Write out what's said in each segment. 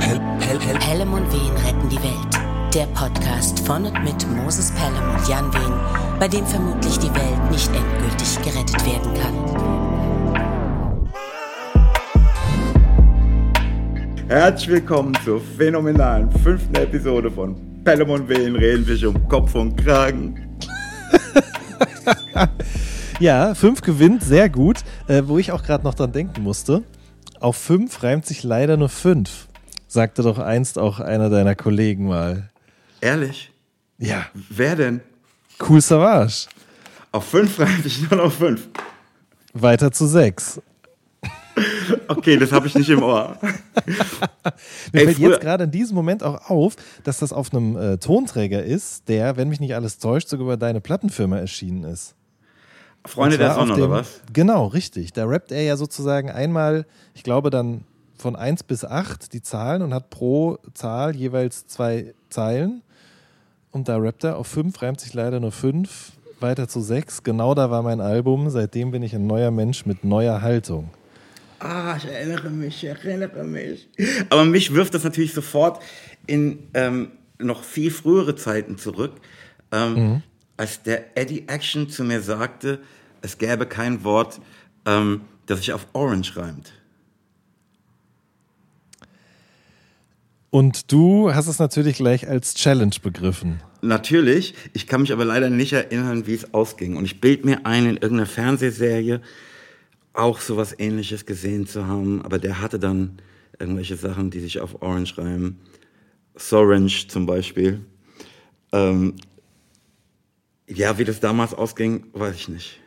Pel Pel Pel Pelham und Wehen retten die Welt. Der Podcast von und mit Moses Pelham und Jan Wehen, bei dem vermutlich die Welt nicht endgültig gerettet werden kann. Herzlich willkommen zur phänomenalen fünften Episode von Pelham und Wehen reden sich um Kopf und Kragen. ja, fünf gewinnt, sehr gut. Äh, wo ich auch gerade noch dran denken musste. Auf fünf reimt sich leider nur fünf, sagte doch einst auch einer deiner Kollegen mal. Ehrlich? Ja. Wer denn? Cool Savage. Auf fünf reimt sich nur noch fünf. Weiter zu sechs. Okay, das habe ich nicht im Ohr. Mir Ey, fällt jetzt gerade in diesem Moment auch auf, dass das auf einem äh, Tonträger ist, der, wenn mich nicht alles täuscht, sogar über deine Plattenfirma erschienen ist. Freunde der Sonne, dem, oder was? Genau, richtig. Da rappt er ja sozusagen einmal, ich glaube dann von 1 bis 8 die Zahlen und hat pro Zahl jeweils zwei Zeilen. Und da rappt er auf 5, reimt sich leider nur 5, weiter zu 6. Genau da war mein Album. Seitdem bin ich ein neuer Mensch mit neuer Haltung. Ah, ich erinnere mich, ich erinnere mich. Aber mich wirft das natürlich sofort in ähm, noch viel frühere Zeiten zurück. Ähm, mhm als der Eddie Action zu mir sagte, es gäbe kein Wort, ähm, das sich auf Orange reimt. Und du hast es natürlich gleich als Challenge begriffen. Natürlich. Ich kann mich aber leider nicht erinnern, wie es ausging. Und ich bild mir ein, in irgendeiner Fernsehserie auch sowas ähnliches gesehen zu haben. Aber der hatte dann irgendwelche Sachen, die sich auf Orange reimen. Sorange zum Beispiel. Ähm, ja, wie das damals ausging, weiß ich nicht.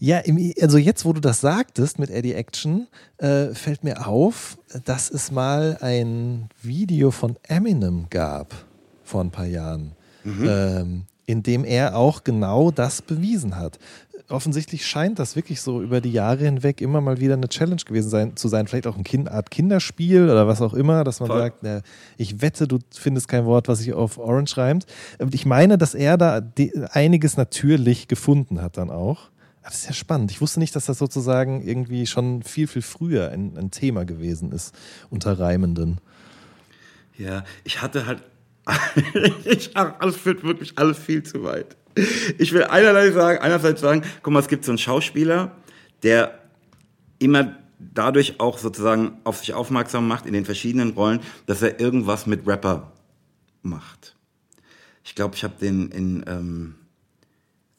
Ja, also jetzt, wo du das sagtest mit Eddie Action, äh, fällt mir auf, dass es mal ein Video von Eminem gab vor ein paar Jahren, mhm. ähm, in dem er auch genau das bewiesen hat offensichtlich scheint das wirklich so über die Jahre hinweg immer mal wieder eine Challenge gewesen sein, zu sein. Vielleicht auch eine kind, Art Kinderspiel oder was auch immer, dass man Voll. sagt, na, ich wette, du findest kein Wort, was sich auf Orange reimt. Ich meine, dass er da einiges natürlich gefunden hat dann auch. Das ist ja spannend. Ich wusste nicht, dass das sozusagen irgendwie schon viel, viel früher ein, ein Thema gewesen ist unter Reimenden. Ja, ich hatte halt. ich, alles führt wirklich alles viel zu weit. Ich will einerlei sagen, einerseits sagen, guck mal, es gibt so einen Schauspieler, der immer dadurch auch sozusagen auf sich aufmerksam macht in den verschiedenen Rollen, dass er irgendwas mit Rapper macht. Ich glaube, ich habe den in ähm,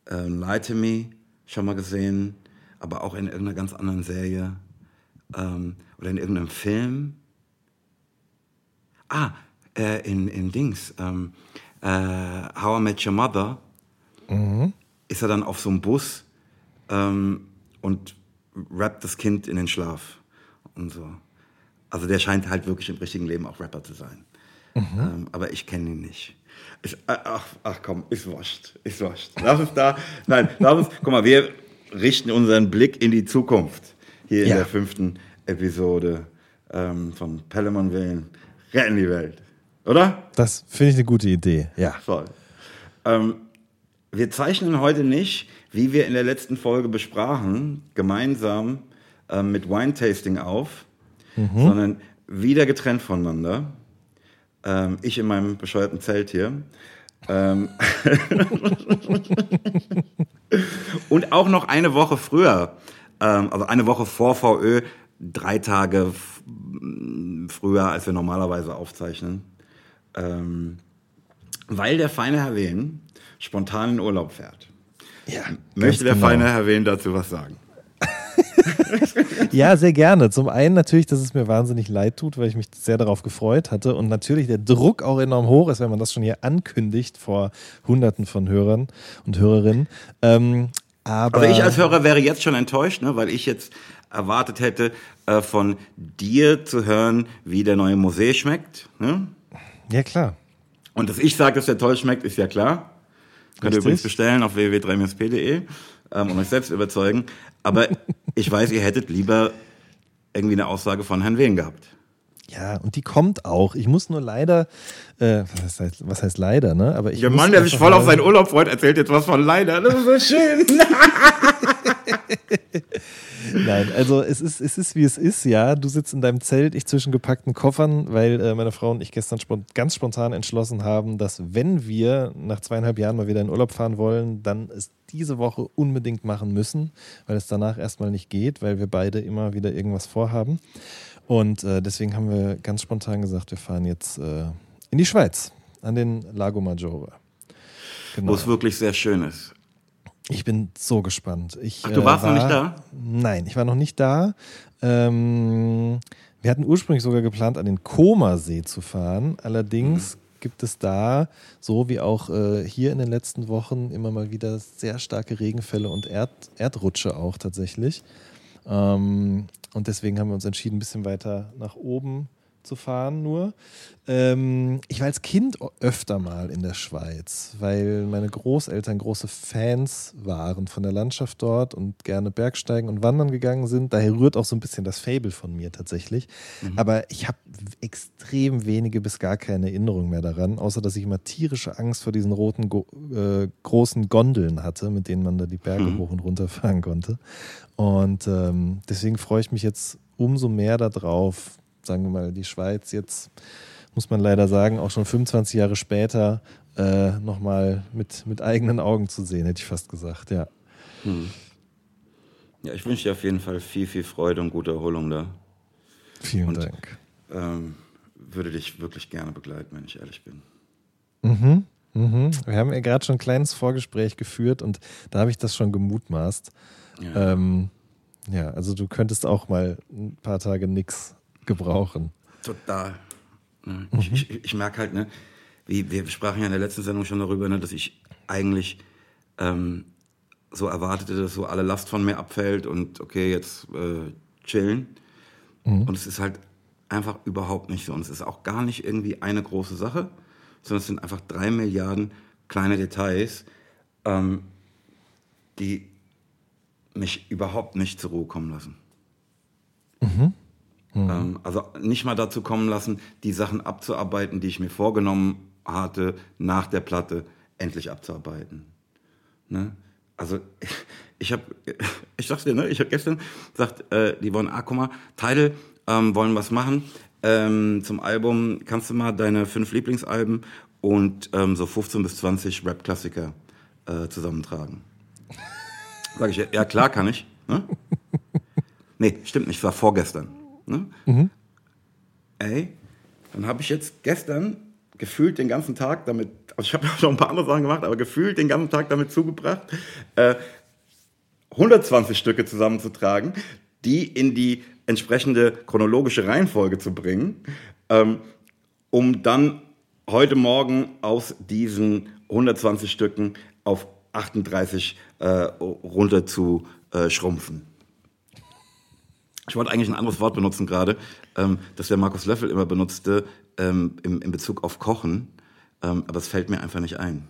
äh, Lie to Me schon mal gesehen, aber auch in irgendeiner ganz anderen Serie ähm, oder in irgendeinem Film. Ah, äh, in, in Dings, ähm, äh, How I Met Your Mother mhm. ist er dann auf so einem Bus ähm, und rappt das Kind in den Schlaf und so. Also der scheint halt wirklich im richtigen Leben auch Rapper zu sein. Mhm. Ähm, aber ich kenne ihn nicht. Ist, äh, ach, ach komm, ist wurscht, ist wurscht. Lass uns da, nein, lass uns, guck mal, wir richten unseren Blick in die Zukunft hier ja. in der fünften Episode ähm, von Pellemon Willen, retten die Welt. Oder? Das finde ich eine gute Idee, ja. Voll. Ähm, wir zeichnen heute nicht, wie wir in der letzten Folge besprachen, gemeinsam äh, mit Wine Tasting auf, mhm. sondern wieder getrennt voneinander. Ähm, ich in meinem bescheuerten Zelt hier. Ähm und auch noch eine Woche früher, ähm, also eine Woche vor VÖ, drei Tage früher, als wir normalerweise aufzeichnen. Ähm, weil der feine Herr Wehn spontan in Urlaub fährt. Ja, Möchte der genau. feine Herr Wehn dazu was sagen? ja, sehr gerne. Zum einen natürlich, dass es mir wahnsinnig leid tut, weil ich mich sehr darauf gefreut hatte und natürlich der Druck auch enorm hoch ist, wenn man das schon hier ankündigt vor Hunderten von Hörern und Hörerinnen. Ähm, aber, aber, ich als Hörer wäre jetzt schon enttäuscht, ne, weil ich jetzt erwartet hätte, äh, von dir zu hören, wie der neue Musee schmeckt. Ne? Ja, klar. Und dass ich sage, dass der toll schmeckt, ist ja klar. Könnt ihr übrigens bestellen auf www.3-p.de ähm, und euch selbst überzeugen. Aber ich weiß, ihr hättet lieber irgendwie eine Aussage von Herrn Wehn gehabt. Ja, und die kommt auch. Ich muss nur leider, äh, was, heißt, was heißt leider, ne? Aber ich der Mann, der sich voll auf seinen Urlaub freut, erzählt jetzt was von leider. Das ist so schön. Nein, also es ist, es ist wie es ist, ja. Du sitzt in deinem Zelt, ich zwischen gepackten Koffern, weil äh, meine Frau und ich gestern spont ganz spontan entschlossen haben, dass wenn wir nach zweieinhalb Jahren mal wieder in Urlaub fahren wollen, dann es diese Woche unbedingt machen müssen, weil es danach erstmal nicht geht, weil wir beide immer wieder irgendwas vorhaben. Und äh, deswegen haben wir ganz spontan gesagt, wir fahren jetzt äh, in die Schweiz, an den Lago Maggiore. Genau. Wo es wirklich sehr schön ist. Ich bin so gespannt. Ich, Ach, du warst äh, war, noch nicht da? Nein, ich war noch nicht da. Ähm, wir hatten ursprünglich sogar geplant, an den Koma-See zu fahren. Allerdings mhm. gibt es da, so wie auch äh, hier in den letzten Wochen, immer mal wieder sehr starke Regenfälle und Erd Erdrutsche auch tatsächlich. Ähm, und deswegen haben wir uns entschieden, ein bisschen weiter nach oben zu fahren nur. Ähm, ich war als Kind öfter mal in der Schweiz, weil meine Großeltern große Fans waren von der Landschaft dort und gerne Bergsteigen und Wandern gegangen sind. Daher rührt auch so ein bisschen das Fable von mir tatsächlich. Mhm. Aber ich habe extrem wenige bis gar keine Erinnerung mehr daran, außer dass ich immer tierische Angst vor diesen roten äh, großen Gondeln hatte, mit denen man da die Berge mhm. hoch und runter fahren konnte. Und ähm, deswegen freue ich mich jetzt umso mehr darauf, sagen wir mal, die Schweiz jetzt, muss man leider sagen, auch schon 25 Jahre später äh, nochmal mit, mit eigenen Augen zu sehen, hätte ich fast gesagt, ja. Hm. Ja, ich wünsche dir auf jeden Fall viel, viel Freude und gute Erholung da. Vielen und, Dank. Ähm, würde dich wirklich gerne begleiten, wenn ich ehrlich bin. Mhm. Mhm. Wir haben ja gerade schon ein kleines Vorgespräch geführt und da habe ich das schon gemutmaßt. Ja. Ähm, ja, also du könntest auch mal ein paar Tage nichts gebrauchen. Total. Ich, ich, ich merke halt, ne, wie, wir sprachen ja in der letzten Sendung schon darüber, ne, dass ich eigentlich ähm, so erwartete, dass so alle Last von mir abfällt und okay, jetzt äh, chillen. Mhm. Und es ist halt einfach überhaupt nicht so. Und es ist auch gar nicht irgendwie eine große Sache, sondern es sind einfach drei Milliarden kleine Details, ähm, die mich überhaupt nicht zur Ruhe kommen lassen. Mhm. Mhm. Ähm, also nicht mal dazu kommen lassen, die Sachen abzuarbeiten, die ich mir vorgenommen hatte, nach der Platte endlich abzuarbeiten. Ne? Also ich, ich habe, ich sag's dir, ne, ich habe gestern gesagt, äh, die wollen, ah, guck mal, Tidal ähm, wollen was machen ähm, zum Album. Kannst du mal deine fünf Lieblingsalben und ähm, so 15 bis 20 Rap-Klassiker äh, zusammentragen? Sag ich, ja klar kann ich. Ne? nee, stimmt nicht, war vorgestern. Ne? Mhm. Ey, dann habe ich jetzt gestern gefühlt den ganzen Tag damit, also ich habe ja schon ein paar andere Sachen gemacht, aber gefühlt den ganzen Tag damit zugebracht, äh, 120 Stücke zusammenzutragen, die in die entsprechende chronologische Reihenfolge zu bringen, ähm, um dann heute Morgen aus diesen 120 Stücken auf 38 äh, runter zu äh, schrumpfen. Ich wollte eigentlich ein anderes Wort benutzen gerade, ähm, das der Markus Löffel immer benutzte ähm, im, in Bezug auf Kochen, ähm, aber es fällt mir einfach nicht ein.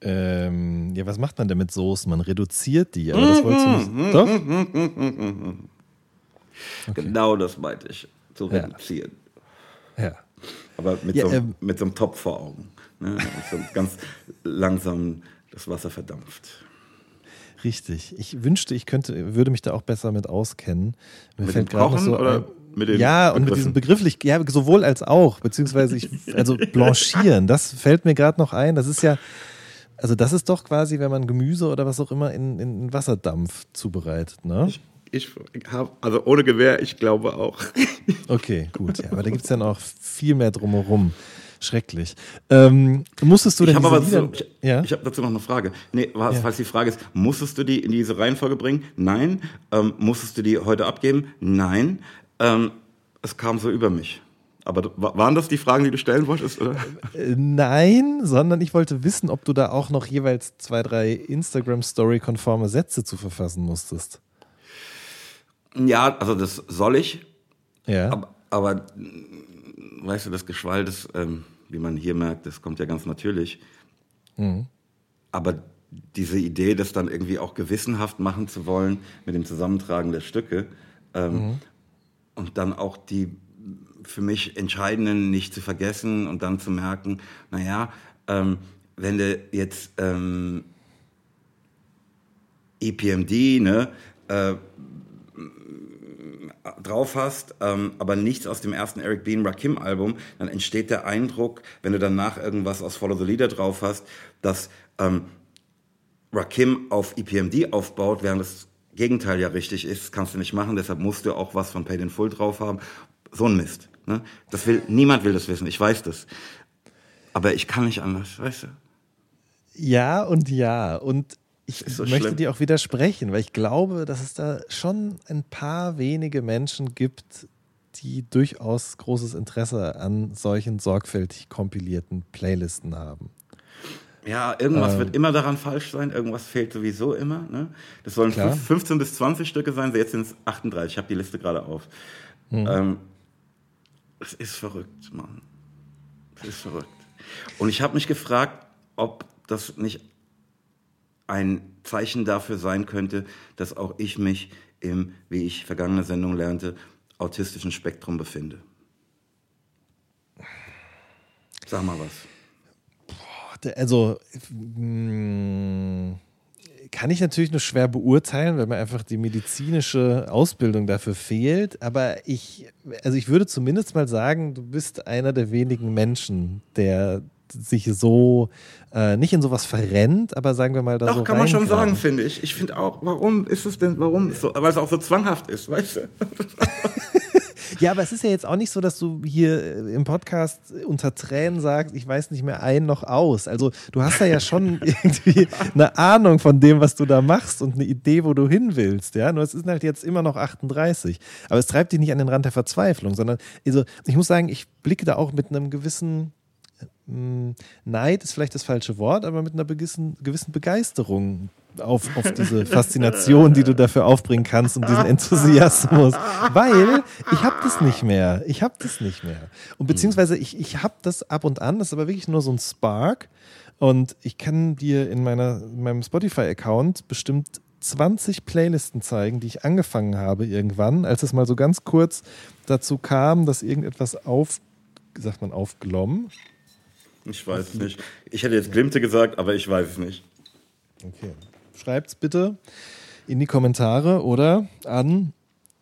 Ähm, ja, was macht man denn mit Soßen? Man reduziert die, aber das wolltest du nicht. Doch? Okay. Genau das meinte ich, zu reduzieren. Ja. ja. Aber mit, ja, so, ähm, mit so einem Topf vor Augen. Ne? so ganz langsam das Wasser verdampft. Richtig. Ich wünschte, ich könnte, würde mich da auch besser mit auskennen. Mir mit fällt gerade so oder mit den Ja, und mit diesem begrifflich, ja, sowohl als auch, beziehungsweise ich, also blanchieren, das fällt mir gerade noch ein. Das ist ja, also das ist doch quasi, wenn man Gemüse oder was auch immer in, in Wasserdampf zubereitet, ne? Ich, ich habe, also ohne Gewehr, ich glaube auch. Okay, gut, ja, aber da gibt es ja noch viel mehr drumherum. Schrecklich. Ähm, musstest du denn ich habe Lieder, ich, ja? ich habe dazu noch eine Frage. Nee, was, ja. falls die Frage ist, musstest du die in diese Reihenfolge bringen? Nein. Ähm, musstest du die heute abgeben? Nein. Ähm, es kam so über mich. Aber waren das die Fragen, die du stellen wolltest? Oder? Äh, nein, sondern ich wollte wissen, ob du da auch noch jeweils zwei, drei Instagram-Story-konforme Sätze zu verfassen musstest. Ja, also das soll ich. Ja. Aber, aber weißt du, das Geschwall, das, ähm, wie man hier merkt, das kommt ja ganz natürlich. Mhm. Aber diese Idee, das dann irgendwie auch gewissenhaft machen zu wollen mit dem Zusammentragen der Stücke ähm, mhm. und dann auch die für mich Entscheidenden nicht zu vergessen und dann zu merken, naja, ähm, wenn du jetzt ähm, EPMD, ne, äh, drauf hast, ähm, aber nichts aus dem ersten Eric B. Rakim Album, dann entsteht der Eindruck, wenn du danach irgendwas aus Follow the Leader drauf hast, dass ähm, Rakim auf EPMD aufbaut, während das Gegenteil ja richtig ist. Das kannst du nicht machen, deshalb musst du auch was von Paid in Full drauf haben. So ein Mist. Ne? Das will, niemand will das wissen, ich weiß das. Aber ich kann nicht anders, weißt du? Ja und ja. Und ich so möchte schlimm. dir auch widersprechen, weil ich glaube, dass es da schon ein paar wenige Menschen gibt, die durchaus großes Interesse an solchen sorgfältig kompilierten Playlisten haben. Ja, irgendwas Ähm. wird immer daran falsch sein, irgendwas fehlt sowieso immer. Ne? Das sollen Klar. fünf- 15 bis 20 Stücke sein, jetzt sind es 38, ich habe die Liste gerade auf. Mhm. Ähm, es ist verrückt, Mann. Es ist verrückt. Und ich habe mich gefragt, ob das nicht ein Zeichen dafür sein könnte, dass auch ich mich im, wie ich vergangene Sendung lernte, autistischen Spektrum befinde. Sag mal was. Also mh, kann ich natürlich nur schwer beurteilen, weil mir einfach die medizinische Ausbildung dafür fehlt. Aber ich, also ich würde zumindest mal sagen, du bist einer der wenigen Menschen, der sich so äh, nicht in sowas verrennt, aber sagen wir mal da Doch, so kann man schon sagen, finde ich. Ich finde auch, warum ist es denn, warum, so, weil es auch so zwanghaft ist, weißt du? Ja, aber es ist ja jetzt auch nicht so, dass du hier äh, im Podcast unter Tränen sagst, ich weiß nicht mehr ein noch aus. Also du hast da ja schon irgendwie eine Ahnung von dem, was du da machst und eine Idee, wo du hin willst. Ja, nur es ist halt jetzt immer noch 38. Aber es treibt dich nicht an den Rand der Verzweiflung, sondern also ich muss sagen, ich blicke da auch mit einem gewissen Neid ist vielleicht das falsche Wort, aber mit einer gewissen, gewissen Begeisterung auf, auf diese Faszination, die du dafür aufbringen kannst und diesen Enthusiasmus. Weil ich habe das nicht mehr. Ich habe das nicht mehr. Und beziehungsweise ich, ich habe das ab und an, das ist aber wirklich nur so ein Spark. Und ich kann dir in, meiner, in meinem Spotify-Account bestimmt 20 Playlisten zeigen, die ich angefangen habe irgendwann, als es mal so ganz kurz dazu kam, dass irgendetwas auf, sagt man, aufglommen. Ich weiß es nicht. Ich hätte jetzt Glimte gesagt, aber ich weiß es nicht. Okay. Schreibt's bitte in die Kommentare oder an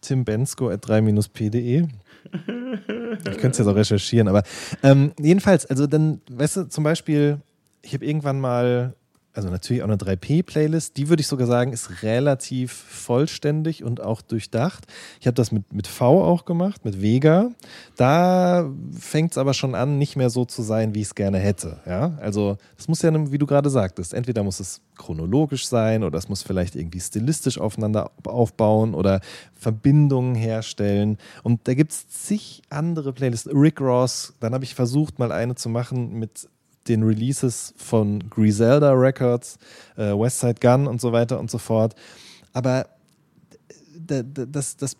timbensko.3-p.de. Ich könnte es jetzt auch recherchieren, aber ähm, jedenfalls, also dann, weißt du, zum Beispiel, ich habe irgendwann mal, also natürlich auch eine 3P-Playlist, die würde ich sogar sagen, ist relativ vollständig und auch durchdacht. Ich habe das mit, mit V auch gemacht, mit Vega. Da fängt es aber schon an, nicht mehr so zu sein, wie ich es gerne hätte. Ja? Also, es muss ja, wie du gerade sagtest, entweder muss es chronologisch sein oder es muss vielleicht irgendwie stilistisch aufeinander aufbauen oder Verbindungen herstellen. Und da gibt es zig andere Playlists. Rick Ross, dann habe ich versucht, mal eine zu machen mit den Releases von Griselda Records, äh, Westside Gun und so weiter und so fort. Aber d- das, das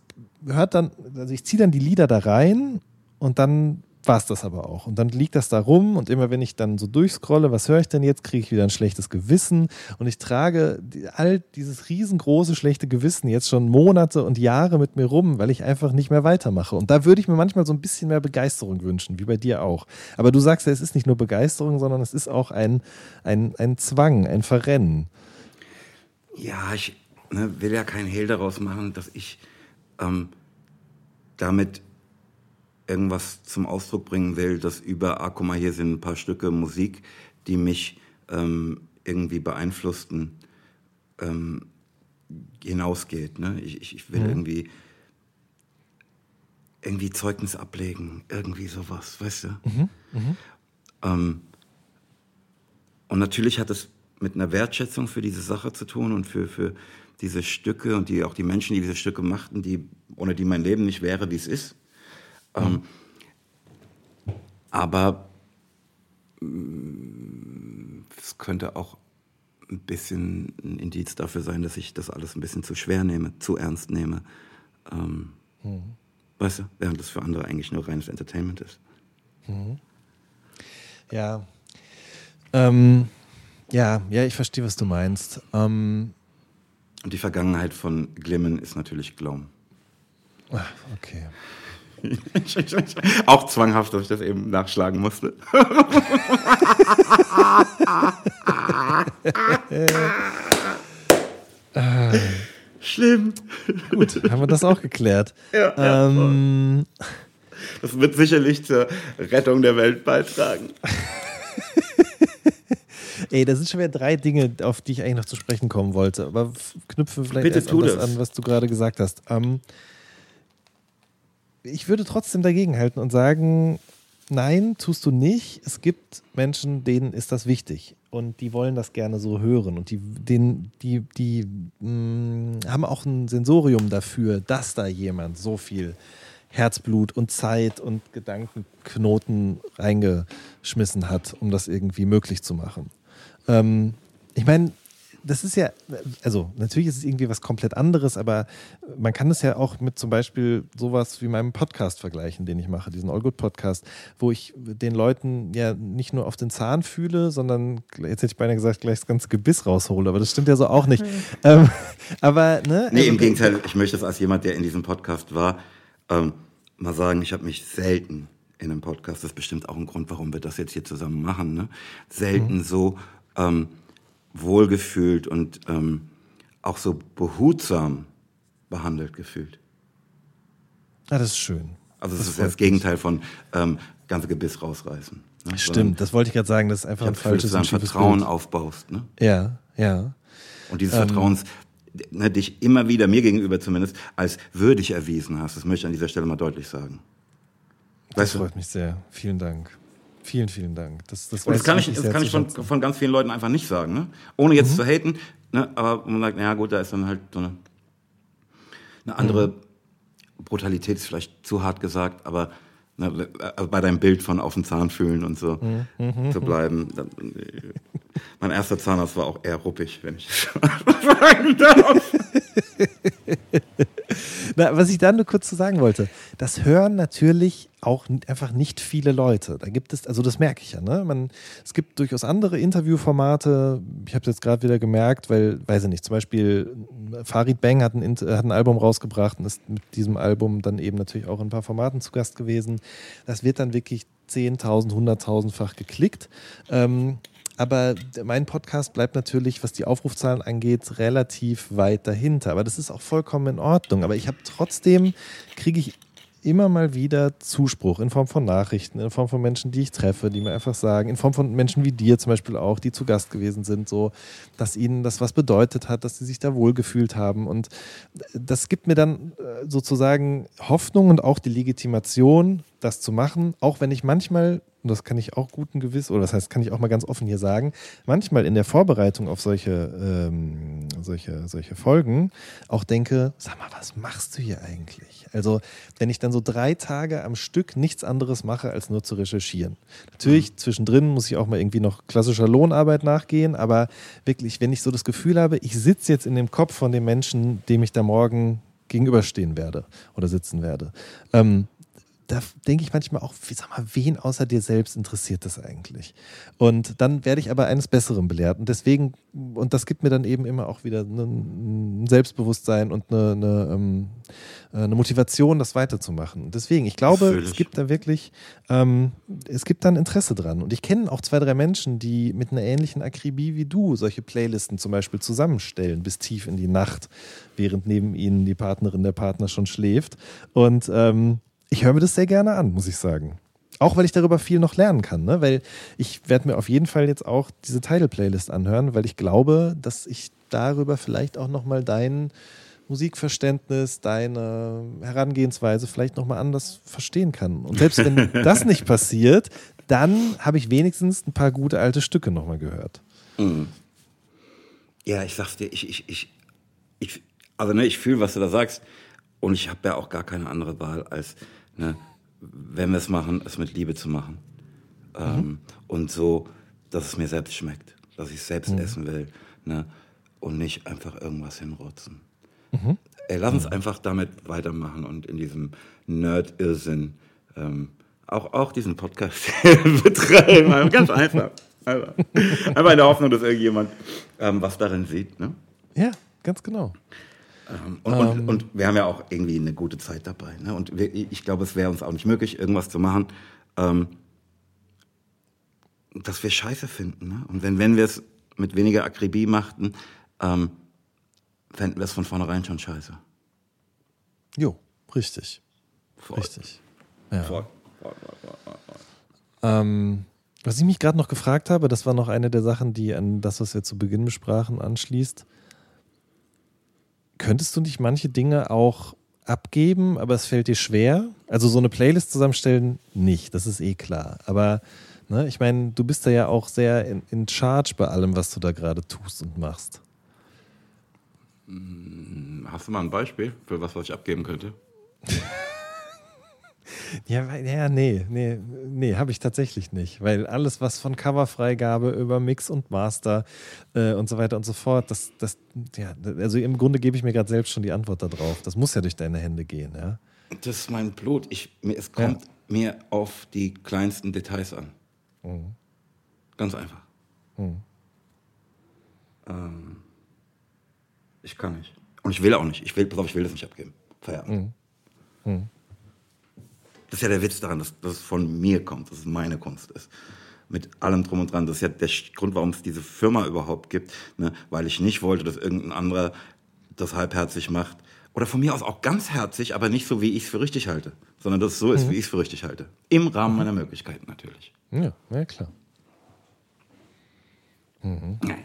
hört dann, also ich ziehe dann die Lieder da rein und dann war es das aber auch. Und dann liegt das da rum und immer wenn ich dann so durchscrolle, was höre ich denn jetzt, kriege ich wieder ein schlechtes Gewissen und ich trage all dieses riesengroße schlechte Gewissen jetzt schon Monate und Jahre mit mir rum, weil ich einfach nicht mehr weitermache. Und da würde ich mir manchmal so ein bisschen mehr Begeisterung wünschen, wie bei dir auch. Aber du sagst ja, es ist nicht nur Begeisterung, sondern es ist auch ein, ein, ein Zwang, ein Verrennen. Ja, ich ne, will ja keinen Hehl daraus machen, dass ich ähm, damit irgendwas zum Ausdruck bringen will, dass über, ah, guck mal, hier sind ein paar Stücke Musik, die mich ähm, irgendwie beeinflussten, ähm, hinausgeht. Ne? Ich, ich, will irgendwie irgendwie Zeugnis ablegen, irgendwie sowas, weißt du? Ähm, und natürlich hat es mit einer Wertschätzung für diese Sache zu tun und für, für diese Stücke und die, auch die Menschen, die diese Stücke machten, die, ohne die mein Leben nicht wäre, wie es ist. Ähm, aber mm, es könnte auch ein bisschen ein Indiz dafür sein, dass ich das alles ein bisschen zu schwer nehme, zu ernst nehme. Ähm, Weißt du, während das für andere eigentlich nur reines Entertainment ist. Ja. Ähm, ja, ja, ich verstehe, was du meinst. Ähm, Und die Vergangenheit von Glimmen ist natürlich Glaum. ach, okay. Auch zwanghaft, dass ich das eben nachschlagen musste. Schlimm. Gut, haben wir das auch geklärt. Ja, ja, ähm, das wird sicherlich zur Rettung der Welt beitragen. Ey, da sind schon wieder drei Dinge, auf die ich eigentlich noch zu sprechen kommen wollte. Aber knüpfe vielleicht Bitte erst an das das. an, was du gerade gesagt hast. Ähm, ich würde trotzdem dagegenhalten und sagen, nein, tust du nicht. Es gibt Menschen, denen ist das wichtig und die wollen das gerne so hören und die, denen, die, die mh, haben auch ein Sensorium dafür, dass da jemand so viel Herzblut und Zeit und Gedankenknoten reingeschmissen hat, um das irgendwie möglich zu machen. Ähm, ich meine, das ist ja, also natürlich ist es irgendwie was komplett anderes, aber man kann es ja auch mit zum Beispiel sowas wie meinem Podcast vergleichen, den ich mache, diesen All Good Podcast, wo ich den Leuten ja nicht nur auf den Zahn fühle, sondern jetzt hätte ich beinahe gesagt, gleich das ganze Gebiss raushole, aber das stimmt ja so auch nicht. Ähm, aber, ne? Nee, also, im Gegenteil, ich möchte es als jemand, der in diesem Podcast war, ähm, mal sagen, ich habe mich selten in einem Podcast, das ist bestimmt auch ein Grund, warum wir das jetzt hier zusammen machen, ne? selten so ähm, wohlgefühlt und ähm, auch so behutsam behandelt gefühlt. Ah, das ist schön. Also Das es ist ja das Gegenteil von ähm, ganze Gebiss rausreißen. Ne? Stimmt, das wollte ich gerade sagen, das ist einfach ein habe Gefühl, dass falsches du schiefes Vertrauen Bild. aufbaust. Ne? Ja, ja. Und dieses Ähm. Vertrauens, ne, dich immer wieder, mir gegenüber zumindest, als würdig erwiesen hast. Das möchte ich an dieser Stelle mal deutlich sagen. Das Weißt du? freut mich sehr. Vielen Dank. Vielen, vielen Dank. Das, das, Und das kann ich, das kann ich von, von ganz vielen Leuten einfach nicht sagen. Ne? Ohne jetzt zu haten, ne? aber man sagt, naja gut, da ist dann halt so eine, eine andere Brutalität, ist vielleicht zu hart gesagt, aber ne, bei deinem Bild von auf den Zahn fühlen und so zu bleiben. Äh, mein erster Zahnarzt war auch eher ruppig, wenn ich das sagen darf. Na, was ich da nur kurz zu sagen wollte, das hören natürlich auch einfach nicht viele Leute. Da gibt es, also das merke ich ja, ne? Man, es gibt durchaus andere Interviewformate. Ich habe es jetzt gerade wieder gemerkt, weil, weiß ich nicht, zum Beispiel äh, Farid Bang hat ein, äh, hat ein Album rausgebracht und ist mit diesem Album dann eben natürlich auch in ein paar Formaten zu Gast gewesen. Das wird dann wirklich 10.000, 100.000-fach geklickt. Ähm, aber mein Podcast bleibt natürlich, was die Aufrufzahlen angeht, relativ weit dahinter. Aber das ist auch vollkommen in Ordnung. Aber ich habe trotzdem, kriege ich immer mal wieder Zuspruch in Form von Nachrichten, in Form von Menschen, die ich treffe, die mir einfach sagen, in Form von Menschen wie dir zum Beispiel auch, die zu Gast gewesen sind, so, dass ihnen das was bedeutet hat, dass sie sich da wohlgefühlt haben. Und das gibt mir dann äh, sozusagen Hoffnung und auch die Legitimation, das zu machen, auch wenn ich manchmal, und das kann ich auch guten Gewiss, oder das heißt, kann ich auch mal ganz offen hier sagen, manchmal in der Vorbereitung auf solche, ähm, solche, solche Folgen auch denke, sag mal, was machst du hier eigentlich? Also, wenn ich dann so drei Tage am Stück nichts anderes mache, als nur zu recherchieren. Natürlich, zwischendrin muss ich auch mal irgendwie noch klassischer Lohnarbeit nachgehen, aber wirklich, wenn ich so das Gefühl habe, ich sitze jetzt in dem Kopf von dem Menschen, dem ich da morgen gegenüberstehen werde oder sitzen werde, ähm, da denke ich manchmal auch, wie, sag mal, wen außer dir selbst interessiert das eigentlich? Und dann werde ich aber eines Besseren belehrt. Und deswegen, und das gibt mir dann eben immer auch wieder ein Selbstbewusstsein und eine, eine, ähm, eine Motivation, das weiterzumachen. Deswegen, ich glaube, Natürlich. es gibt da wirklich, ähm, es gibt da ein Interesse dran. Und ich kenne auch zwei, drei Menschen, die mit einer ähnlichen Akribie wie du solche Playlisten zum Beispiel zusammenstellen, bis tief in die Nacht, während neben ihnen die Partnerin, der Partner schon schläft. Und ähm, ich höre mir das sehr gerne an, muss ich sagen. Auch weil ich darüber viel noch lernen kann, ne? weil ich werde mir auf jeden Fall jetzt auch diese Title-Playlist anhören, weil ich glaube, dass ich darüber vielleicht auch nochmal dein Musikverständnis, deine Herangehensweise vielleicht nochmal anders verstehen kann. Und selbst wenn das nicht passiert, dann habe ich wenigstens ein paar gute alte Stücke nochmal gehört. Ja, ich sag's dir, ich, ich, ich, ich also ne, ich fühle, was du da sagst. Und ich habe ja auch gar keine andere Wahl, als, ne, wenn wir es machen, es mit Liebe zu machen. Ähm, und so, dass es mir selbst schmeckt, dass ich es selbst essen will. Ne, und nicht einfach irgendwas hinrotzen. Ey, lass uns einfach damit weitermachen und in diesem Nerd-Irrsinn ähm, auch, auch diesen Podcast betreiben. Ganz einfach. Einfach. einfach in der Hoffnung, dass irgendjemand ähm, was darin sieht. Ne? Ja, ganz genau. Ähm, Und, und, und wir haben ja auch irgendwie eine gute Zeit dabei. Ne? Und wir, ich glaube, es wäre uns auch nicht möglich, irgendwas zu machen, ähm, das wir scheiße finden. Ne? Und wenn, wenn wir es mit weniger Akribie machten, ähm, fänden wir es von vornherein schon scheiße. Jo, richtig. Voll. Richtig. Ja. Voll, voll. Ähm, was ich mich gerade noch gefragt habe, das war noch eine der Sachen, die an das, was wir zu Beginn besprachen, anschließt. Könntest du nicht manche Dinge auch abgeben, aber es fällt dir schwer? Also so eine Playlist zusammenstellen, nicht, das ist eh klar. Aber ne, ich meine, du bist da ja auch sehr in, in charge bei allem, was du da gerade tust und machst. Hast du mal ein Beispiel für was, was ich abgeben könnte? Ja, ja, nee, nee, nee, habe ich tatsächlich nicht. Weil alles, was von Coverfreigabe über Mix und Master äh, und so weiter und so fort, das, das, ja, also im Grunde gebe ich mir gerade selbst schon die Antwort darauf. Das muss ja durch deine Hände gehen, ja. Das ist mein Blut. Ich, mir, es kommt mir auf die kleinsten Details an. Ganz einfach. Ähm, ich kann nicht. Und ich will auch nicht. Ich will, pass auf, ich will das nicht abgeben. Feierabend. Das ist ja der Witz daran, dass, es von mir kommt, dass es meine Kunst ist. Mit allem drum und dran. Das ist ja der Grund, warum es diese Firma überhaupt gibt. Ne? Weil ich nicht wollte, dass irgendein anderer das halbherzig macht. Oder von mir aus auch ganzherzig, aber nicht so, wie ich es für richtig halte. Sondern dass es so ist, wie ich es für richtig halte. Im Rahmen meiner Möglichkeiten natürlich. Ja, ja klar. Naja.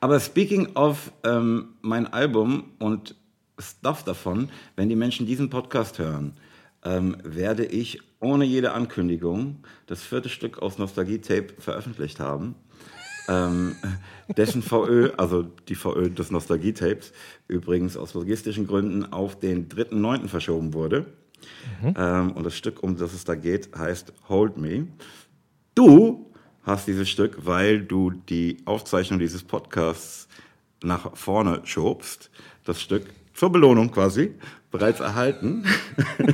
Aber speaking of ähm, mein Album und Stuff davon, wenn die Menschen diesen Podcast hören, ähm, werde ich ohne jede Ankündigung das vierte Stück aus Nostalgie Tape veröffentlicht haben. Ähm, dessen VÖ, also die VÖ des Nostalgie-Tapes, übrigens aus logistischen Gründen auf den 3.9. verschoben wurde. Ähm, und das Stück, um das es da geht, heißt Hold Me. Du hast dieses Stück, weil du die Aufzeichnung dieses Podcasts nach vorne schobst, das Stück zur Belohnung quasi bereits erhalten.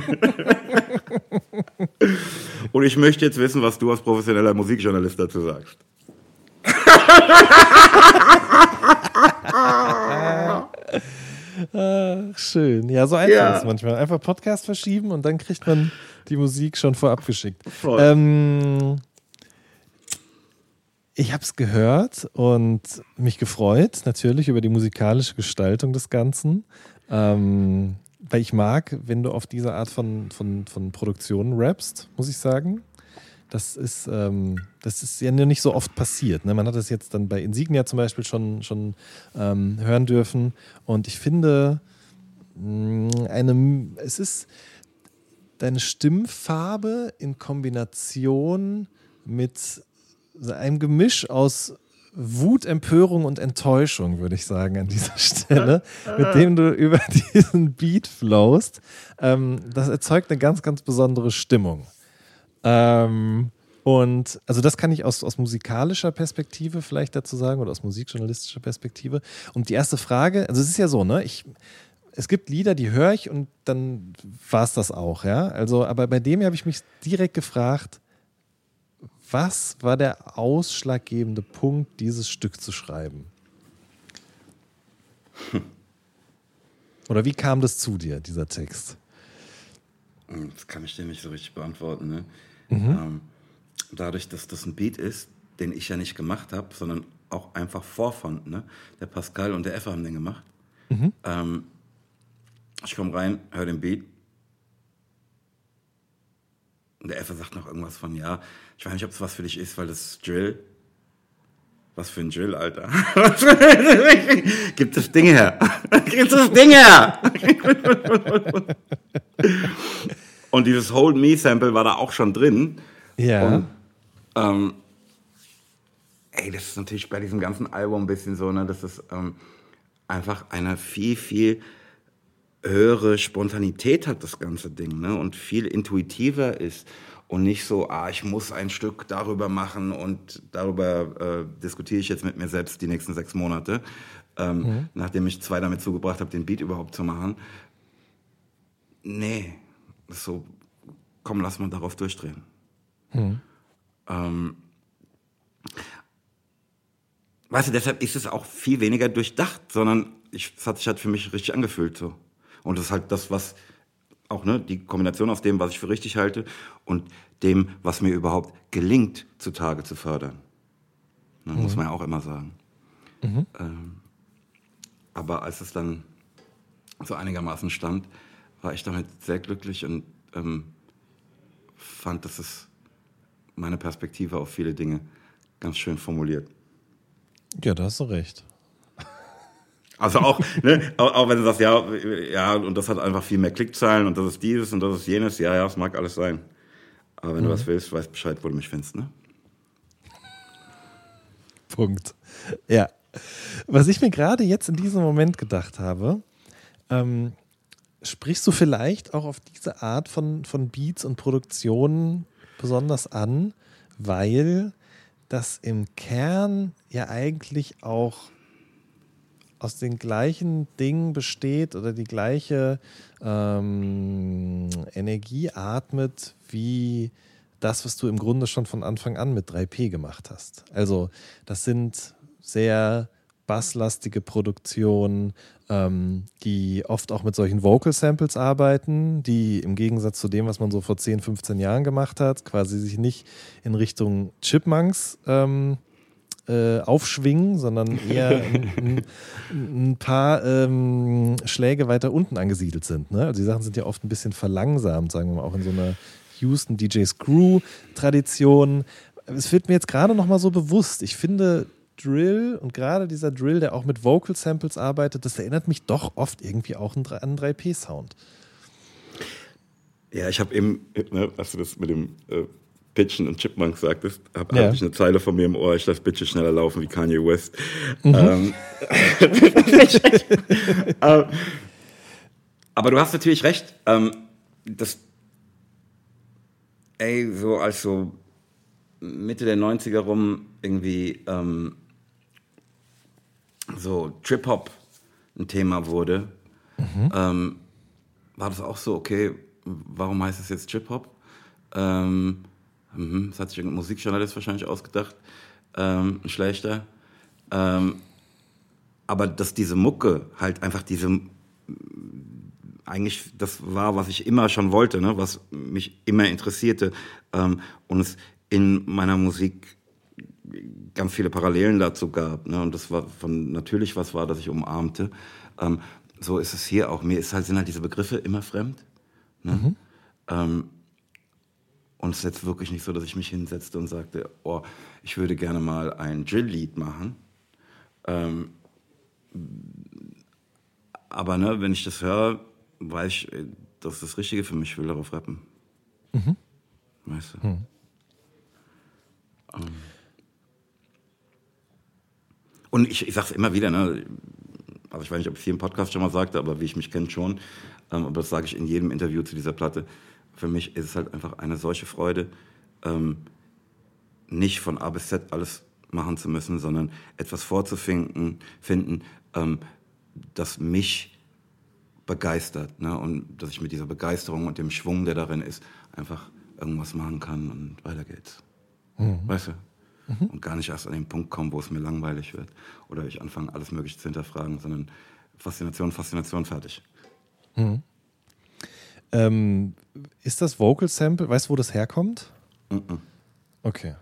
Und ich möchte jetzt wissen, was du als professioneller Musikjournalist dazu sagst. Ach, schön. Ja, so einfach Ja. ist es manchmal. Einfach Podcast verschieben und dann kriegt man die Musik schon vorab geschickt. Ähm, ich habe es gehört und mich gefreut, natürlich über die musikalische Gestaltung des Ganzen. Ähm, weil ich mag, wenn du auf diese Art von, von, von Produktionen rappst, muss ich sagen. Das ist, ähm, das ist ja nicht so oft passiert. Ne? Man hat das jetzt dann bei Insignia zum Beispiel schon, schon ähm, hören dürfen. Und ich finde, mh, eine, es ist deine Stimmfarbe in Kombination mit einem Gemisch aus Wut, Empörung und Enttäuschung, würde ich sagen, an dieser Stelle, mit dem du über diesen Beat flowst. Ähm, das erzeugt eine ganz, ganz besondere Stimmung. Ähm, und also das kann ich aus, aus musikalischer Perspektive vielleicht dazu sagen oder aus musikjournalistischer Perspektive. Und die erste Frage, also es ist ja so, ne, ich, es gibt Lieder, die höre ich und dann war es das auch, ja. Also, aber bei dem habe ich mich direkt gefragt, was war der ausschlaggebende Punkt, dieses Stück zu schreiben? Oder wie kam das zu dir, dieser Text? Hm, Das kann ich dir nicht so richtig beantworten. Ne? Ähm, dadurch, dass das ein Beat ist, den ich ja nicht gemacht habe, sondern auch einfach vorfand. Ne? Der Pascal und der Effe haben den gemacht. Ähm, ich komme rein, höre den Beat. Und der Effe sagt noch irgendwas von, ja, ich weiß nicht, ob es was für dich ist, weil das Drill. Was für ein Drill, Alter. Gib das Ding her. Gib das Ding her. Und dieses Hold Me Sample war da auch schon drin. Ja. Und, ähm, ey, das ist natürlich bei diesem ganzen Album ein bisschen so, ne, dass es ähm, einfach eine viel, viel höhere Spontanität hat, das ganze Ding, ne, und viel intuitiver ist und nicht so, ah, ich muss ein Stück darüber machen und darüber äh, diskutiere ich jetzt mit mir selbst die nächsten sechs Monate, ähm, nachdem ich zwei damit zugebracht habe, den Beat überhaupt zu machen. Nee, so, komm, lass mal darauf durchdrehen. Ähm, weißt du, deshalb ist es auch viel weniger durchdacht, sondern ich, es hat sich halt für mich richtig angefühlt so. Und das ist halt das, was auch ne, die Kombination aus dem, was ich für richtig halte und dem, was mir überhaupt gelingt, zutage zu fördern. Ne, Muss man ja auch immer sagen. Ähm, aber als es dann so einigermaßen stand, war ich damit sehr glücklich und ähm, fand, dass es meine Perspektive auf viele Dinge ganz schön formuliert. Ja, da hast du recht. Also auch, ne, auch, auch, wenn du sagst, ja, ja, und das hat einfach viel mehr Klickzahlen und das ist dieses und das ist jenes, ja, ja, es mag alles sein. Aber wenn mhm. du was willst, weißt Bescheid, wo du mich findest, ne? Punkt. Ja. Was ich mir gerade jetzt in diesem Moment gedacht habe, ähm, sprichst du vielleicht auch auf diese Art von, von Beats und Produktionen besonders an, weil das im Kern ja eigentlich auch aus den gleichen Dingen besteht oder die gleiche ähm, Energie atmet wie das, was du im Grunde schon von Anfang an mit 3P gemacht hast. Also das sind sehr basslastige Produktionen, ähm, die oft auch mit solchen Vocal Samples arbeiten, die im Gegensatz zu dem, was man so vor 10, 15 Jahren gemacht hat, quasi sich nicht in Richtung Chipmunks ähm, äh, aufschwingen, sondern eher ein, ein, paar ähm, Schläge weiter unten angesiedelt sind. Ne? Also die Sachen sind ja oft ein bisschen verlangsamt, sagen wir mal, auch in so einer Houston DJ Screw Tradition. Es wird mir jetzt gerade noch mal so bewusst. Ich finde Drill und gerade dieser Drill, der auch mit Vocal Samples arbeitet, das erinnert mich doch oft irgendwie auch an einen 3P-Sound. Ja, ich habe eben, ne, als du das mit dem äh, Pitchen und Chipmunk sagtest, habe ja. ich eine Zeile von mir im Ohr, ich lasse Bitches schneller laufen wie Kanye West. Mhm. Ähm, ähm, aber du hast natürlich recht. Ähm, das, ey, so als so Mitte der 90er rum irgendwie ähm, so Trip-Hop ein Thema wurde, mhm. ähm, war das auch so, okay, warum heißt es jetzt Trip-Hop? Ähm, mhm, das hat sich irgendein Musikjournalist wahrscheinlich ausgedacht, ähm, ein schlechter. Ähm, aber dass diese Mucke halt einfach diese, eigentlich das war, was ich immer schon wollte, ne? was mich immer interessierte ähm, und es in meiner Musik ganz viele Parallelen dazu gab. Ne? Und das war von natürlich was war, das ich umarmte. Ähm, so ist es hier auch. Mir ist halt, sind halt diese Begriffe immer fremd. Ne? Mhm. Ähm, und es ist jetzt wirklich nicht so, dass ich mich hinsetzte und sagte, oh, ich würde gerne mal ein Drill-Lied machen. Ähm, aber ne, wenn ich das höre, weiß ich, das ist das Richtige für mich, ich will darauf rappen. Mhm. Weißt du? Mhm. Ähm. Und ich, ich sage es immer wieder, ne? also ich weiß nicht, ob ich es hier im Podcast schon mal sagte, aber wie ich mich kenne schon, ähm, aber das sage ich in jedem Interview zu dieser Platte. Für mich ist es halt einfach eine solche Freude, ähm, nicht von A bis Z alles machen zu müssen, sondern etwas vorzufinden, finden, ähm, das mich begeistert. Ne? Und dass ich mit dieser Begeisterung und dem Schwung, der darin ist, einfach irgendwas machen kann und weiter geht's. Mhm. Weißt du? mhm. und gar nicht erst an den Punkt kommen, wo es mir langweilig wird oder ich anfange, alles Mögliche zu hinterfragen, sondern Faszination, Faszination, fertig. Mhm. Ähm, ist das Vocal Sample, weißt du, wo das herkommt? Mhm. Okay.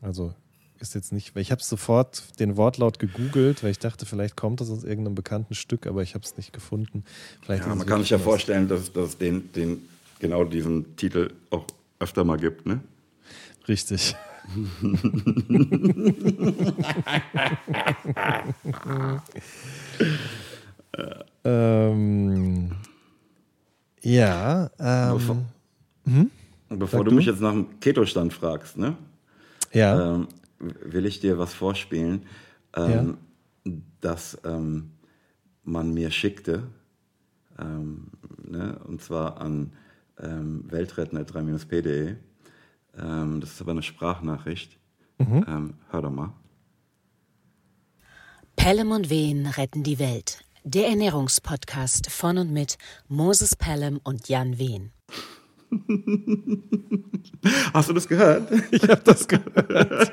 Also ist jetzt nicht, weil ich habe sofort den Wortlaut gegoogelt, weil ich dachte, vielleicht kommt das aus irgendeinem bekannten Stück, aber ich habe es nicht gefunden. Vielleicht ja, man kann sich ja vorstellen, dass es den, den, genau diesen Titel auch öfter mal gibt, ne? Richtig ähm, ja. Ähm, bevor, hm? bevor du, du mich jetzt nach dem Keto-Stand fragst, ne? Ja. Ähm, will ich dir was vorspielen, ähm, ja. das ähm, man mir schickte. Ähm, ne? Und zwar an ähm, weltretten.3-p.de. Ähm, das ist aber eine Sprachnachricht. Mhm. Ähm, hör doch mal. Pelham und Wehen retten die Welt. Der Ernährungspodcast von und mit Moses Pelham und Jan Wehen. Hast du das gehört? Ich habe das gehört.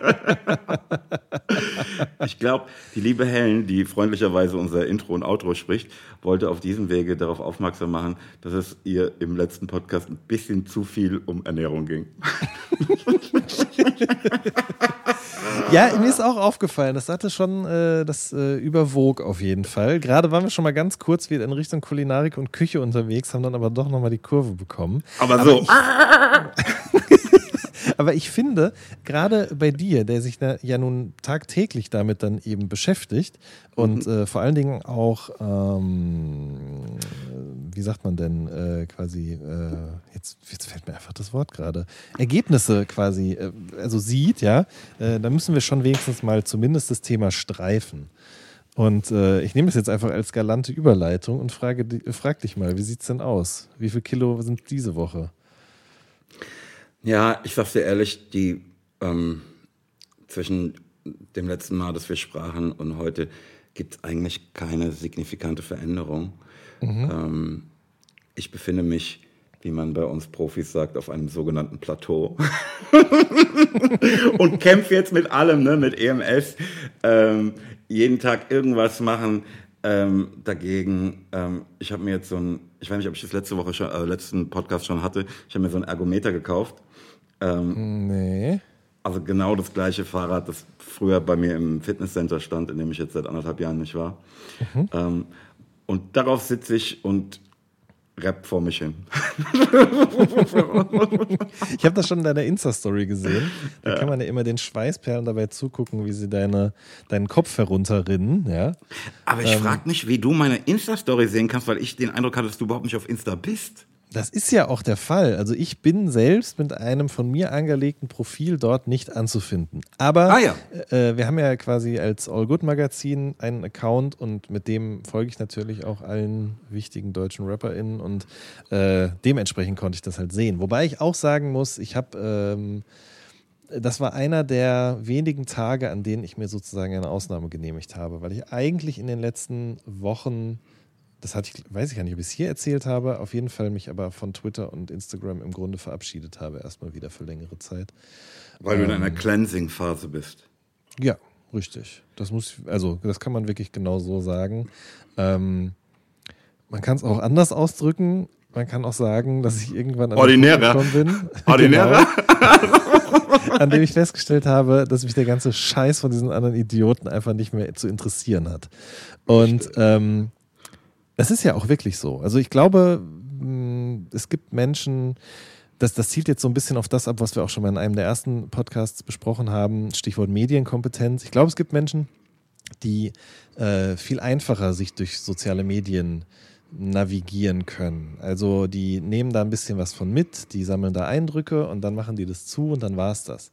ich glaube, die liebe Helen, die freundlicherweise unser Intro und Outro spricht, wollte auf diesem Wege darauf aufmerksam machen, dass es ihr im letzten Podcast ein bisschen zu viel um Ernährung ging. Ja, mir ist auch aufgefallen, das hatte schon, äh, das äh, überwog auf jeden Fall. Gerade waren wir schon mal ganz kurz wieder in Richtung Kulinarik und Küche unterwegs, haben dann aber doch nochmal die Kurve bekommen. Aber so. Aber ich, aber ich finde, gerade bei dir, der sich da ja nun tagtäglich damit dann eben beschäftigt und äh, vor allen Dingen auch, ähm, wie sagt man denn, äh, quasi, äh, jetzt, jetzt fällt mir einfach das Wort gerade, Ergebnisse quasi, äh, also sieht, ja, äh, da müssen wir schon wenigstens mal zumindest das Thema streifen. Und äh, ich nehme das jetzt einfach als galante Überleitung und frage, frag dich mal, wie sieht's denn aus? Wie viel Kilo sind diese Woche? Ja, ich sag's dir ehrlich, die ähm, zwischen dem letzten Mal, dass wir sprachen und heute gibt es eigentlich keine signifikante Veränderung. Ähm, ich befinde mich, wie man bei uns Profis sagt, auf einem sogenannten Plateau und kämpfe jetzt mit allem, ne, mit EMS, ähm, jeden Tag irgendwas machen. Ähm, dagegen, ähm, ich habe mir jetzt so ein, ich weiß nicht, ob ich das letzte Woche schon, äh, letzten Podcast schon hatte, ich habe mir so ein Ergometer gekauft. Nee. Also genau das gleiche Fahrrad, das früher bei mir im Fitnesscenter stand, in dem ich jetzt seit anderthalb Jahren nicht war. Ähm, und darauf sitze ich und rapp vor mich hin. Ich habe das schon in deiner Insta-Story gesehen. Da kann man ja immer den Schweißperlen dabei zugucken, wie sie deine, deinen Kopf herunterrinnen. Ja? Aber ich frage mich, wie du meine Insta-Story sehen kannst, weil ich den Eindruck hatte, dass du überhaupt nicht auf Insta bist. Das ist ja auch der Fall. Also ich bin selbst mit einem von mir angelegten Profil dort nicht anzufinden. Aber Ah ja. äh, wir haben ja quasi als All Good Magazin einen Account und mit dem folge ich natürlich auch allen wichtigen deutschen RapperInnen und äh, dementsprechend konnte ich das halt sehen. Wobei ich auch sagen muss, ich habe ähm, das war einer der wenigen Tage, an denen ich mir sozusagen eine Ausnahme genehmigt habe, weil ich eigentlich in den letzten Wochen, das hatte ich, weiß ich gar nicht, ob ich es hier erzählt habe, auf jeden Fall mich aber von Twitter und Instagram im Grunde verabschiedet habe, erstmal wieder für längere Zeit. Weil du in Ähm. einer Cleansing-Phase bist. Ja, richtig. Das muss, also das kann man wirklich genau so sagen. Ähm, man kann es auch anders ausdrücken. Man kann auch sagen, dass ich irgendwann an Ordinärer. Bin. Ordinärer? Genau. an dem ich festgestellt habe, dass mich der ganze Scheiß von diesen anderen Idioten einfach nicht mehr zu interessieren hat. Und ähm, das ist ja auch wirklich so. Also ich glaube, mh, es gibt Menschen, das, das zielt jetzt so ein bisschen auf das ab, was wir auch schon mal in einem der ersten Podcasts besprochen haben, Stichwort Medienkompetenz. Ich glaube, es gibt Menschen, die äh, viel einfacher sich durch soziale Medien navigieren können. Also die nehmen da ein bisschen was von mit, die sammeln da Eindrücke und dann machen die das zu und dann war es das.